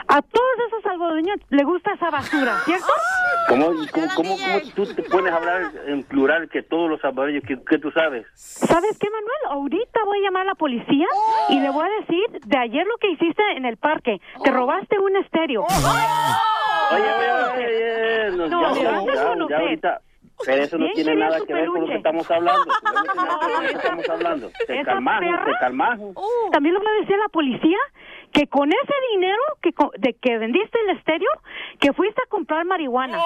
A todos esos salvadoreños le gusta esa basura, ¿cierto? ¿Cómo, cómo, cómo, cómo tú te pones a hablar en plural que todos los salvadoreños, que, que tú sabes? ¿Sabes qué, Manuel? Ahorita voy a llamar a la policía y le voy a decir de ayer lo que hiciste en el parque. Te robaste un estéreo. Oye, oye, oye, oye, no, ya, ya, ya ahorita. Pero eso no ¿Quién tiene nada que ver con lo que estamos hablando. No tiene nada que ver con lo que estamos hablando. Te ¿Esa calmas, te calmas. También le voy a decir la policía que con ese dinero que co- de que vendiste el estéreo, que fuiste a comprar marihuana.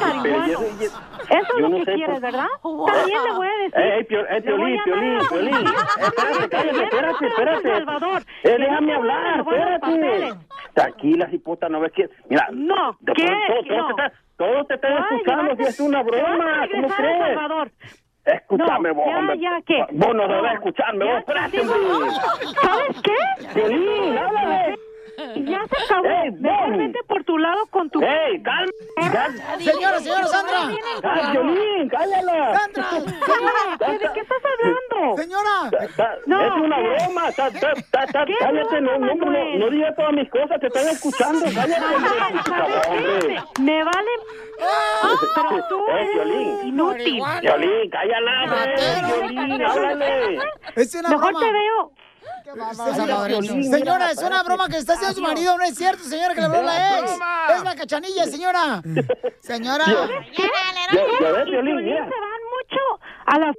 Marihuana. Pero yo- yo- Eso es lo no que sé quieres, por- ¿verdad? También le voy a decir. Eh, eh, Pio- eh, Piolín, Piolín, Piolín. policía. Espérate, cállate, espérate, espérate. Salvador. Eh, déjame hablar, espérate. Tranquila, cipota, no ves que... Mira, No, ¿qué? pronto todo, No. te está, todo te está escuchando, si es una broma, ¿cómo crees? Salvador. Escúchame No, vos, ya, hombre. ya, ¿qué? Vos no No. debes escucharme, Ya vos, espérate. ¿Sabes qué? Piolín, háblame. Ya se acabó. Ey, Mejor vete por tu lado con tu... ¡Ey, calma! Señora, señora Sandra. ¡Ah, Piolín, cállala! Sandra, Señora, ¿de qué estás hablando? Señora. No, es una broma, está- está- está- está- ¿Qué cállate, no, no, no, no digas todas mis cosas, te están escuchando, cállate. Me vale... Pero tú Eh, eres inútil. Piolín, cállala, hombre, Piolín, háblale. Es una Mejor broma. te veo... Salvadoreño. Señora, es una broma que está haciendo su marido, no es cierto, señora, que le habló la ex. Es la cachanilla, señora. Señora. Ya, ya mira. Se van mucho a las...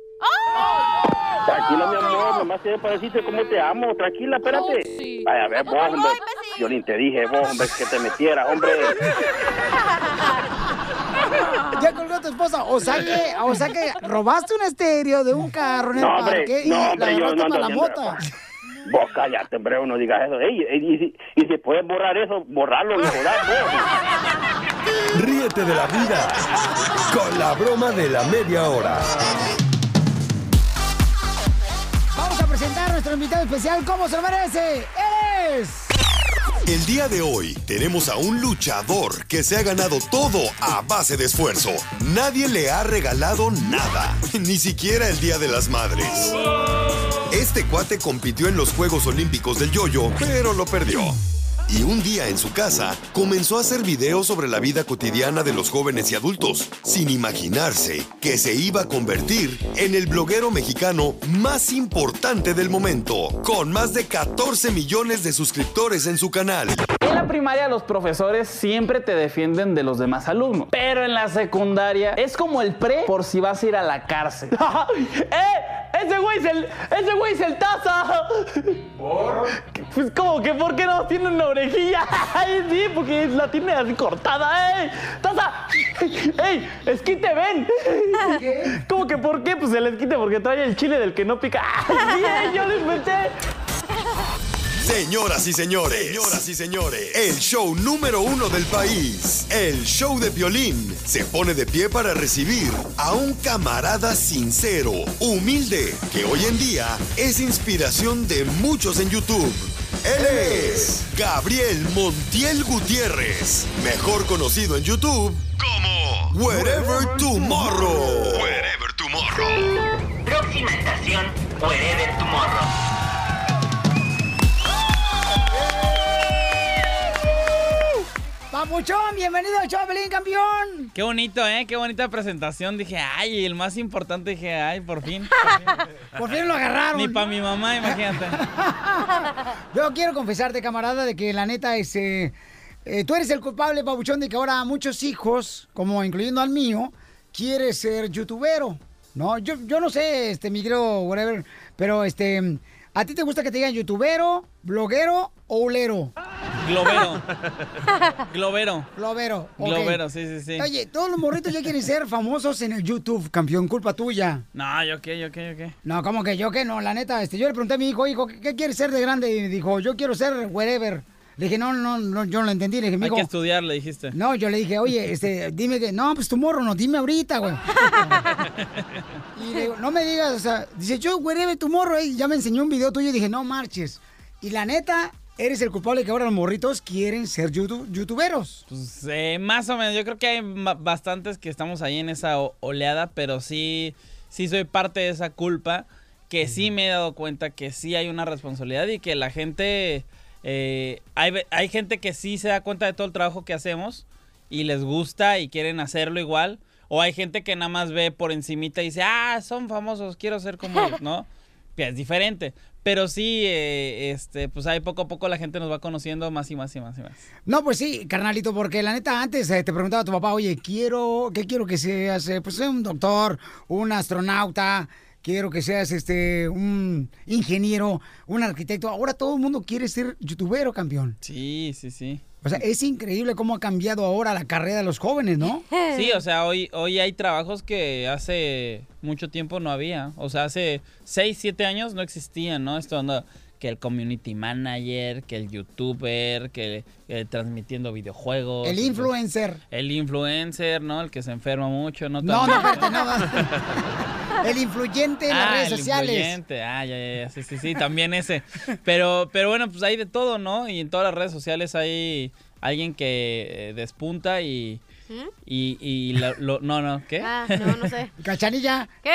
Tranquila, mi amor, nomás te para decirte cómo te amo. Tranquila, espérate. Vaya, a ver, vos, hombre. Violín, te dije, vos, hombre, que te metieras, hombre. Ya colgó tu esposa. O sea que, o sea que robaste un estéreo de un carro en el No, hombre, parque y no, la hombre, yo agarraste no la haciendo mota. Vos cállate, hombre, no digas eso. Ey, ey, y, si, y si puedes borrar eso, borrarlo y vos. Ríete de la vida con la broma de la media hora. Vamos a presentar a nuestro invitado especial. ¿Cómo se lo merece? ¡Él es! El día de hoy tenemos a un luchador que se ha ganado todo a base de esfuerzo. Nadie le ha regalado nada, ni siquiera el Día de las Madres. Este cuate compitió en los Juegos Olímpicos del Yoyo, pero lo perdió. Y un día en su casa comenzó a hacer videos sobre la vida cotidiana de los jóvenes y adultos, sin imaginarse que se iba a convertir en el bloguero mexicano más importante del momento, con más de 14 millones de suscriptores en su canal. En la primaria los profesores siempre te defienden de los demás alumnos, pero en la secundaria es como el pre por si vas a ir a la cárcel. ¡Eh! ¡Ese güey es el, ese güey es el taza! ¿Por? Pues como que ¿por qué no tiene una orejilla? Ay, sí, porque la tiene así cortada, ¡eh! ¡Taza! ¡Ey! ¡Esquite, ven! ¿Cómo que por qué? Pues el esquite porque trae el chile del que no pica. ¡Ay, sí, eh, yo lo inventé! Señoras y señores, señoras y señores, el show número uno del país, el show de violín, se pone de pie para recibir a un camarada sincero, humilde, que hoy en día es inspiración de muchos en YouTube. Él es Gabriel Montiel Gutiérrez, mejor conocido en YouTube como Wherever Tomorrow. Wherever Tomorrow. Próxima estación, Wherever Tomorrow. Papuchón, bienvenido al show, Pelín, campeón. Qué bonito, ¿eh? Qué bonita presentación. Dije, ay, el más importante. Dije, ay, por fin. Por fin lo agarraron. Ni para mi mamá, imagínate. Yo quiero confesarte, camarada, de que la neta es... eh, eh, tú eres el culpable, Papuchón, de que ahora muchos hijos, como incluyendo al mío, quiere ser youtubero. No, yo, yo no sé, este, mi querido whatever, pero este... ¿A ti te gusta que te digan youtubero, bloguero o ulero? Globero. Globero. Globero. Globero, sí, sí, sí. Oye, todos los morritos ya quieren ser famosos en el YouTube, campeón, culpa tuya. No, yo qué, yo qué, yo qué. No, ¿cómo que yo qué? No, la neta, este, yo le pregunté a mi hijo, hijo, ¿qué, qué quieres ser de grande? Y dijo, yo quiero ser wherever. Le dije, no, no, no, yo no lo entendí. Le dije, Hay mijo, que estudiar, le dijiste. no, yo le dije, oye, este, dime que, no, pues tu morro, no, dime ahorita, güey. y le digo, no me digas, o sea, dice, yo, wherever tu morro, y ya me enseñó un video tuyo y dije, no marches. Y la neta, eres el culpable que ahora los morritos quieren ser youtu- youtuberos. Pues eh, más o menos, yo creo que hay bastantes que estamos ahí en esa oleada, pero sí, sí soy parte de esa culpa, que sí me he dado cuenta que sí hay una responsabilidad y que la gente, eh, hay, hay gente que sí se da cuenta de todo el trabajo que hacemos y les gusta y quieren hacerlo igual, o hay gente que nada más ve por encimita y dice, ah, son famosos, quiero ser como ellos, ¿no? Que es diferente. Pero sí, eh, este, pues ahí poco a poco la gente nos va conociendo más y más y más y más. No, pues sí, carnalito, porque la neta antes eh, te preguntaba a tu papá, oye, quiero, ¿qué quiero que seas? Pues un doctor, un astronauta, quiero que seas este un ingeniero, un arquitecto. Ahora todo el mundo quiere ser youtubero, campeón. Sí, sí, sí. O sea, es increíble cómo ha cambiado ahora la carrera de los jóvenes, ¿no? Sí, o sea, hoy, hoy hay trabajos que hace mucho tiempo no había. O sea, hace 6, 7 años no existían, ¿no? Esto anda que el community manager, que el youtuber, que eh, transmitiendo videojuegos. El influencer. El influencer, ¿no? El que se enferma mucho, ¿no? No, no, espérate, no. El influyente en las Ah, redes el sociales. influyente. Ah, ya, ya, ya, sí, sí, sí, también ese. Pero, pero bueno, pues hay de todo, ¿no? Y en todas las redes sociales hay alguien que eh, despunta y... Y, y lo, no, no, ¿qué? Ah, no, no sé. Cachanilla. ¿Qué?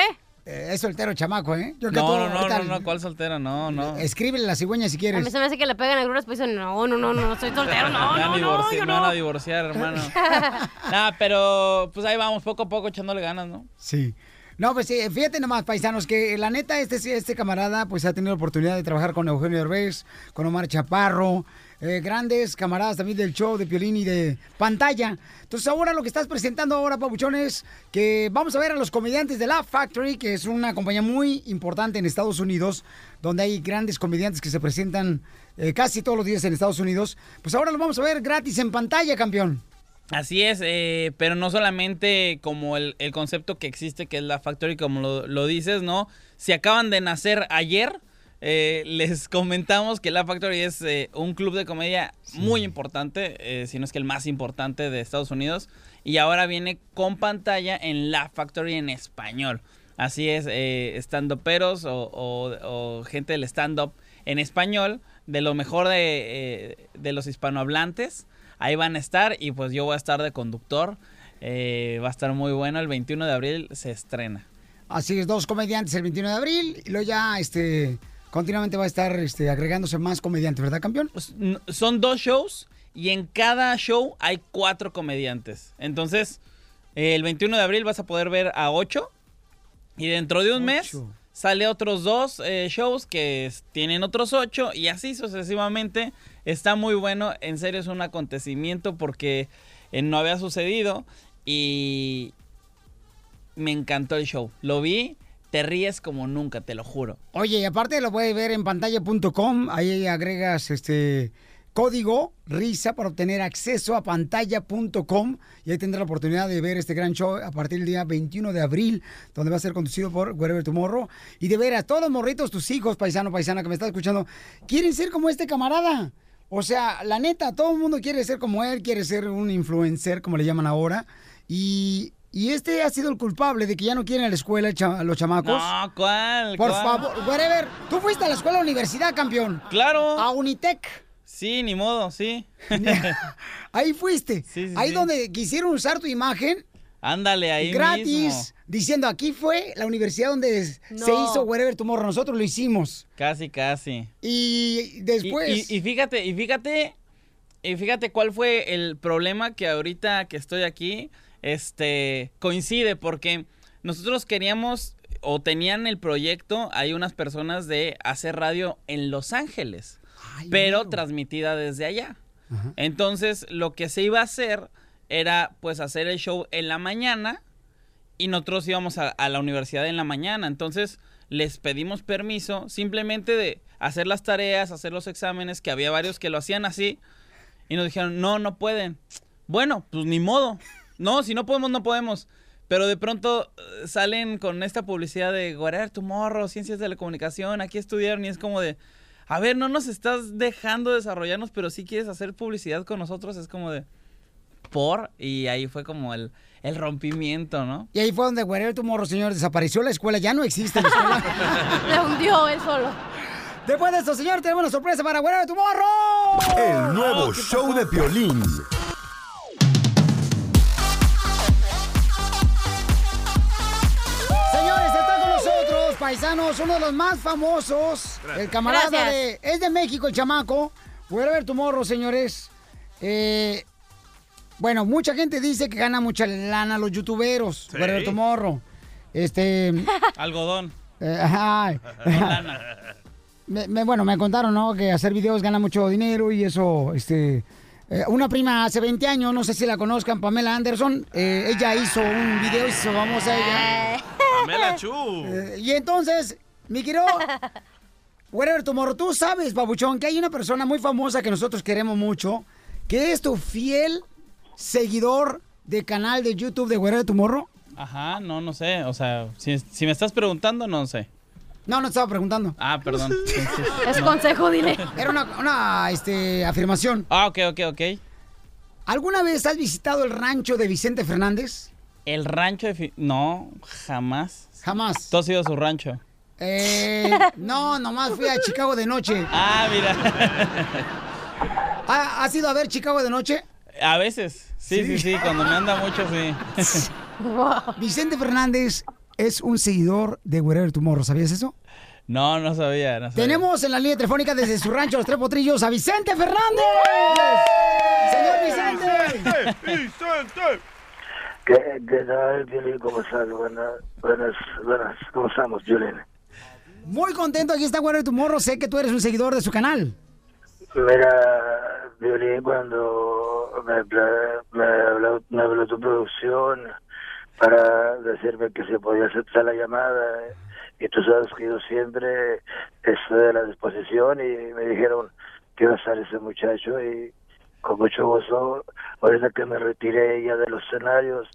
Eh, es soltero chamaco, ¿eh? Yo que tú No, no, no, no, no, ¿cuál soltera? No, no. Escríbele la cigüeña si A quieres. mí se me hace que le pegan algunas pues dicen, no, no, no, no, soy soltero, no, me, van a no, no, divorciar, yo me van a no. divorciar, hermano. Nah, pero pues ahí vamos, poco a poco echándole ganas, ¿no? Sí. No, pues sí, fíjate nomás, paisanos, que la neta, este, este camarada, pues ha tenido la oportunidad de trabajar con Eugenio Derbez, con Omar Chaparro, eh, grandes camaradas también del show de Piolín y de pantalla. Entonces ahora lo que estás presentando ahora, Pabuchón, es que vamos a ver a los comediantes de La Factory, que es una compañía muy importante en Estados Unidos, donde hay grandes comediantes que se presentan eh, casi todos los días en Estados Unidos. Pues ahora los vamos a ver gratis en pantalla, campeón. Así es, eh, pero no solamente como el, concepto que existe, que es la Factory, como lo, lo dices, ¿no? Si acaban de nacer ayer, eh, les comentamos que la Factory es eh, un club de comedia muy importante, eh, si no es que el más importante de Estados Unidos, y ahora viene con pantalla en la Factory en español. Así es, eh, stand-uperos o, o- o gente del stand-up en español, de lo mejor de, de los hispanohablantes. Ahí van a estar y pues yo voy a estar de conductor. Va a estar muy bueno. El 21 de abril se estrena. Así es, dos comediantes el 21 de abril y luego ya este continuamente va a estar este, agregándose más comediantes, ¿verdad, campeón? N- Son dos shows y en cada show hay cuatro comediantes. Entonces, eh, el 21 de abril vas a poder ver a ocho y dentro de un mes sale otros dos eh, shows que tienen otros ocho y así sucesivamente. Está muy bueno, en serio es un acontecimiento porque eh, no había sucedido y me encantó el show. Lo vi, te ríes como nunca, te lo juro. Oye, y aparte lo puedes ver en pantalla.com, ahí agregas este código RISA para obtener acceso a pantalla.com y ahí tendrá la oportunidad de ver este gran show a partir del día 21 de abril, donde va a ser conducido por Wherever Tomorrow. Y de ver a todos los morritos, tus hijos, paisano, paisana que me está escuchando, quieren ser como este camarada. O sea, la neta, todo el mundo quiere ser como él, quiere ser un influencer, como le llaman ahora. Y, y este ha sido el culpable de que ya no quieren a la escuela a los chamacos. No, ¿cuál? Por cuál? favor, whatever. Tú fuiste a la escuela o universidad, campeón. Claro. A Unitec. Sí, ni modo, sí. Ahí fuiste. Sí, sí, ahí sí. donde quisieron usar tu imagen Ándale, ahí gratis, mismo. diciendo aquí fue la universidad donde se hizo Wherever Tomorrow. Nosotros lo hicimos. Casi, casi. Y después. Y, y- y fíjate, y fíjate, y fíjate cuál fue el problema que ahorita que estoy aquí, este, coincide, porque nosotros queríamos o tenían el proyecto, hay unas personas de hacer radio en Los Ángeles, pero transmitida desde allá. Entonces, lo que se iba a hacer era, pues, hacer el show en la mañana y nosotros íbamos a, a la universidad en la mañana. Entonces, les pedimos permiso simplemente de hacer las tareas, hacer los exámenes, que había varios que lo hacían así, y nos dijeron, no, no pueden. Bueno, pues ni modo. No, si no podemos, no podemos. Pero de pronto eh, salen con esta publicidad de Guarar Tomorrow, Ciencias de la Comunicación, aquí estudiaron y es como de, a ver, no nos estás dejando desarrollarnos, pero sí quieres hacer publicidad con nosotros, es como de, por, y ahí fue como el, el rompimiento, ¿no? Y ahí fue donde Wherever Tomorrow, señor, desapareció la escuela. Ya no existe la escuela. Se hundió él solo. Después de esto, señor, tenemos una sorpresa para Wherever Tomorrow. El nuevo show de Piolín. Paisanos, uno de los más famosos. Gracias. El camarada Gracias. de. Es de México, el chamaco. Wherever Tomorrow, señores. Eh, bueno, mucha gente dice que gana mucha lana los youtuberos. Sí. Wherever Tomorrow. Este. Algodón. eh, ajá. Lana. Me- me- bueno, me contaron, ¿no? Que hacer videos gana mucho dinero y eso, este... eh, una prima hace 20 años, no sé si la conozcan, Pamela Anderson, eh, ella hizo un video y se vamos a ella. Pamela Chu. Eh, y entonces, mi querido... Whatever Tomorrow, tú sabes, babuchón, que hay una persona muy famosa que nosotros queremos mucho, que es tu fiel seguidor del canal de YouTube de Whatever Tomorrow. Ajá, no, no sé, o sea, si, si me estás preguntando, no sé. No, no te estaba preguntando. Ah, perdón. Sí, sí. Es No. consejo, dile. Era una, una, este, afirmación. Ah, ok, ok, ok. ¿Alguna vez has visitado el rancho de Vicente Fernández? El rancho de... Fi- No, jamás. Jamás. ¿Tú has ido a su rancho? Eh, no, nomás fui a Chicago de noche. Ah, mira. ¿Ha- ¿Has ido a ver Chicago de noche? A veces. Sí, sí, sí, cuando me anda mucho, sí. Vicente Fernández es un seguidor de Wherever Tomorrow, ¿sabías eso? No, no sabía, no sabía. Tenemos en la línea telefónica desde su rancho Los Tres Potrillos a Vicente Fernández. Señor Vicente. Vicente. ¿Qué, qué tal, Piolín? ¿Cómo estás? Buenas, buenas, buenas. ¿Cómo estamos, Piolín? Muy contento, aquí está Wherever Tomorrow. Sé que tú eres un seguidor de su canal. Mira, Violín, cuando me, habló, me habló tu producción para decirme que se podía aceptar la llamada, y tú sabes que yo siempre estoy a la disposición, y me dijeron que iba a estar ese muchacho, y con mucho gusto, ahorita que me retiré ya de los escenarios,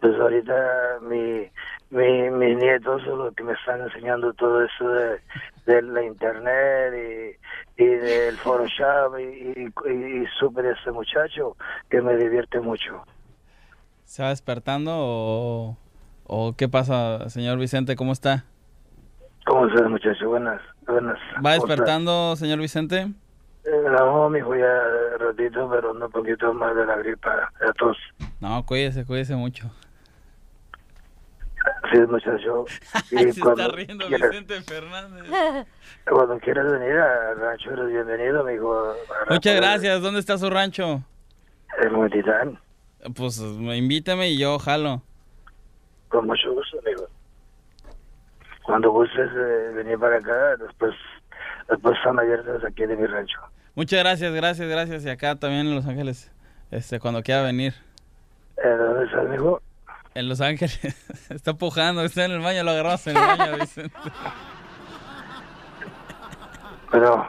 pues ahorita mi, mi, mis nietos son los que me están enseñando todo eso de, de la internet y, y del Photoshop y, y, y supe de ese muchacho que me divierte mucho. ¿Se va despertando o, o qué pasa, señor Vicente? ¿Cómo está? ¿Cómo estás, muchacho? Buenas, buenas. ¿Va despertando, señor Vicente? Eh, No, mijo, ya ratito, pero un poquito más de la gripa, de tos. No, cuídese, cuídese mucho. Sí, muchacho. Se Y está cuando riendo quieras, Vicente Fernández. cuando quieras venir al rancho, eres bienvenido, mijo. Muchas gracias. ¿Dónde está su rancho? En Montitán. Pues me invítame y yo jalo. Con mucho gusto, amigo. Cuando gustes eh, venir para acá, después, después están abiertas aquí de mi rancho. Muchas gracias, gracias, gracias. Y acá también en Los Ángeles, este, cuando quiera venir. Eh, ¿Dónde estás, amigo? En Los Ángeles. está pujando, está en el baño, lo agarramos en el baño, Vicente. Pero,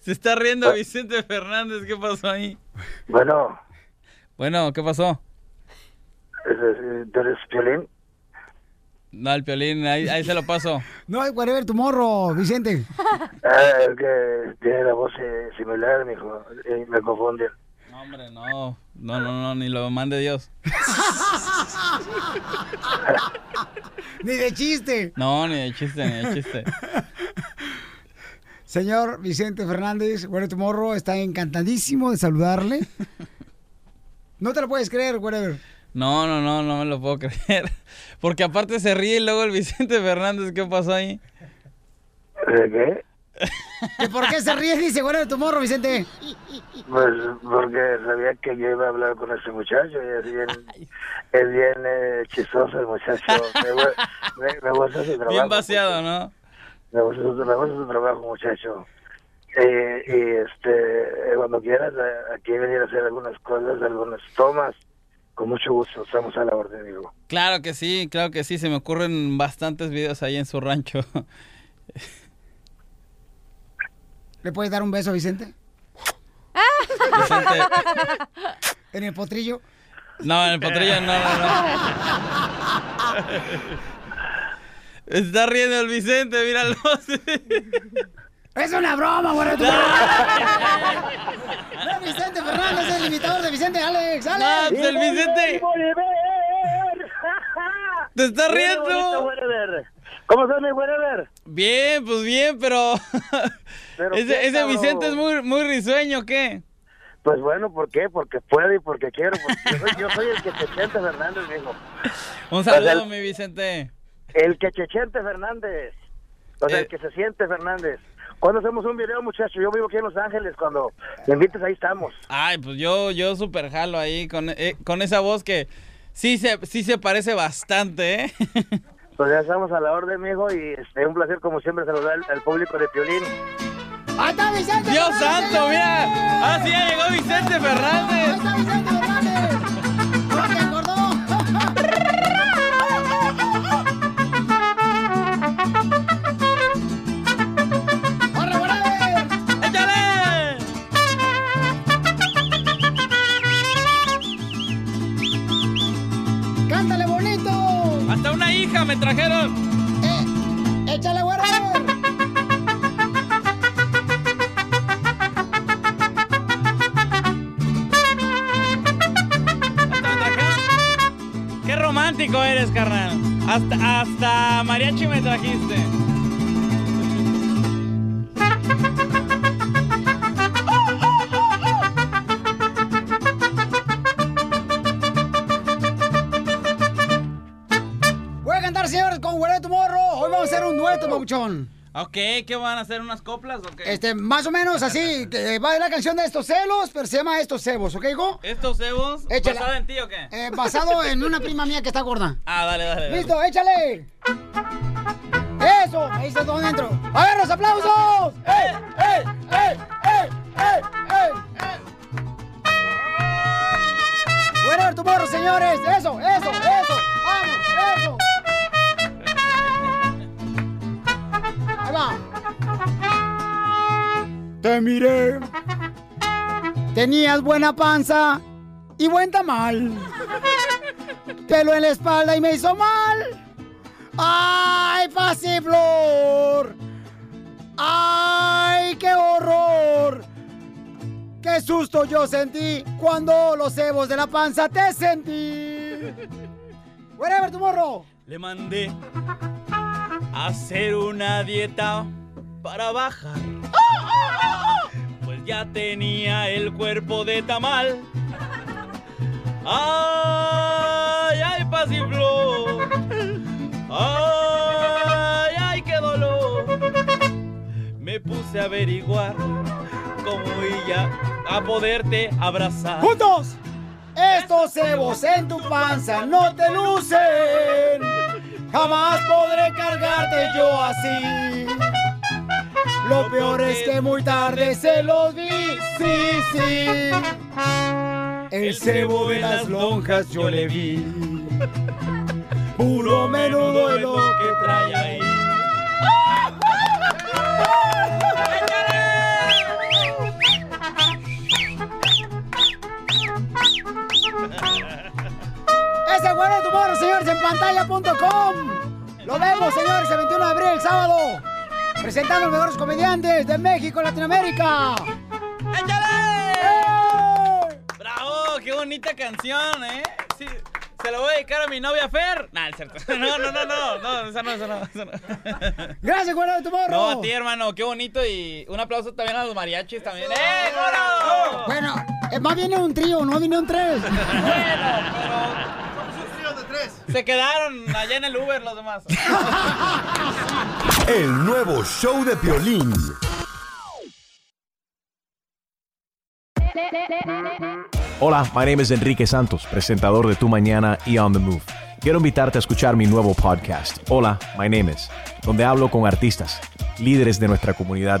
Se está riendo Vicente Fernández. ¿Qué pasó ahí? Bueno, Bueno, ¿qué pasó? ¿eres- ¿tú eres Piolín? No, el piolín, ahí, ahí se lo paso. No, hay whatever tu morro, Vicente. Ah, es que tiene la voz eh, similar, mijo. Y me confunden. No, hombre, no. No, no, no, ni lo mande Dios. Ni de chiste. No, ni de chiste, ni de chiste. Señor Vicente Fernández, tu morro está encantadísimo de saludarle. No te lo puedes creer, whatever. No, no, no, no me lo puedo creer. Porque aparte se ríe y luego el Vicente Fernández, ¿qué pasó ahí? ¿De qué? ¿Que ¿Por qué se ríe? Dice, bueno, tu morro, Vicente. Pues porque sabía que yo iba a hablar con ese muchacho y es bien, es bien eh, chistoso el muchacho. Me, gu- me- me gusta su trabajo. Bien vaciado, ¿no? Me gusta su, me gusta su trabajo, muchacho. Eh, y este, eh, cuando quieras eh, aquí venir a hacer algunas cosas, algunas tomas, con mucho gusto, estamos a la orden, amigo. Claro que sí, claro que sí. Se me ocurren bastantes videos ahí en su rancho. ¿Le puedes dar un beso a Vicente? Vicente. ¿En el potrillo? No, en el potrillo no, no, no. Está riendo el Vicente, míralo. ¡Es una broma, güey! morro! No, Vicente Fernández, el imitador de Vicente, Alex, No, Alex. pues el Vicente. ¡Te está riendo! ¿Cómo estás, mi whatever? Bien, pues bien, pero. ¿Pero ese? Vicente es muy, muy risueño, ¿qué? Pues bueno, ¿por qué? Porque puedo y porque quiero. Porque yo, soy, yo soy el que Chechente Fernández, mijo. Un saludo, el- mi Vicente. El que Chechente Fernández. O sea, Eh. el que se siente Fernández. Cuando hacemos un video, muchacho, yo vivo aquí en Los Ángeles. Cuando me invites, ahí estamos. Ay, pues yo, yo super jalo ahí con, eh, con esa voz que sí se, sí se parece bastante, ¿eh? Pues ya estamos a la orden, mijo. Y este, un placer, como siempre, saludar al, al público de Piolín. ¡Ahí está Vicente! ¡Dios Fernández, santo, mira! ¡Ah, sí, ya llegó Vicente ¡Ahí Fernández! está Vicente Fernández! Hija me trajeron! Eh, ¡Échale, whatever! ¡Qué romántico eres, carnal! Hasta, hasta mariachi me trajiste. Ok, ¿qué van a hacer? ¿Unas coplas o qué? Este, más o menos así, que va la canción de estos celos, pero se llama Estos cebos, ¿ok? ¿Estos cebos? Échala. ¿Basada en ti o qué? Eh, basado en una prima mía que está gorda. Ah, dale, dale. dale. ¡Listo, échale! ¡Eso! Ahí está todo dentro. ¡A ver, los aplausos! ¡Eh, eh, eh, eh, eh, eh, eh! ¡Bueno, tu morro, señores! ¡Eso, eso, eso! Va. Te miré. Tenías buena panza y buen tamal. Pelo en la espalda y me hizo mal. ¡Ay, pasiflor! ¡Ay, qué horror! ¡Qué susto yo sentí cuando los cebos de la panza te sentí! ¡Whatever, tu morro! Le mandé hacer una dieta para bajar. Pues ya tenía el cuerpo de tamal. ¡Ay, ay, pasiflor! ¡Ay, ay, qué dolor! Me puse a averiguar cómo ella a poderte abrazar. ¡Juntos! Estos cebos en tu panza no te lucen. Jamás podré cargarte yo así. Lo peor es que muy tarde se los vi, sí, sí. El cebo de las lonjas yo le vi. Puro menudo lo que trae ahí bueno tu morro, señores, en pantalla.com. Lo vemos, señores, el 21 de abril, el sábado. Presentando a los mejores comediantes de México, Latinoamérica. ¡Bravo! ¡Qué bonita canción, eh! Sí, se la voy a dedicar a mi novia Fer. Nah, es cierto. No, no, no, no, no, esa no, esa no, esa no. Gracias, bueno de tu morro. No, a ti, hermano, qué bonito y un aplauso también a los mariachis también. ¡Eh, moro! Bueno, eh, más viene un trío, no viene un tres. Se quedaron allá en el Uber los demás. El nuevo show de Piolín. Hola, my name is Enrique Santos, presentador de Tu Mañana y On the Move. Quiero invitarte a escuchar mi nuevo podcast, Hola, my name is, donde hablo con artistas, líderes de nuestra comunidad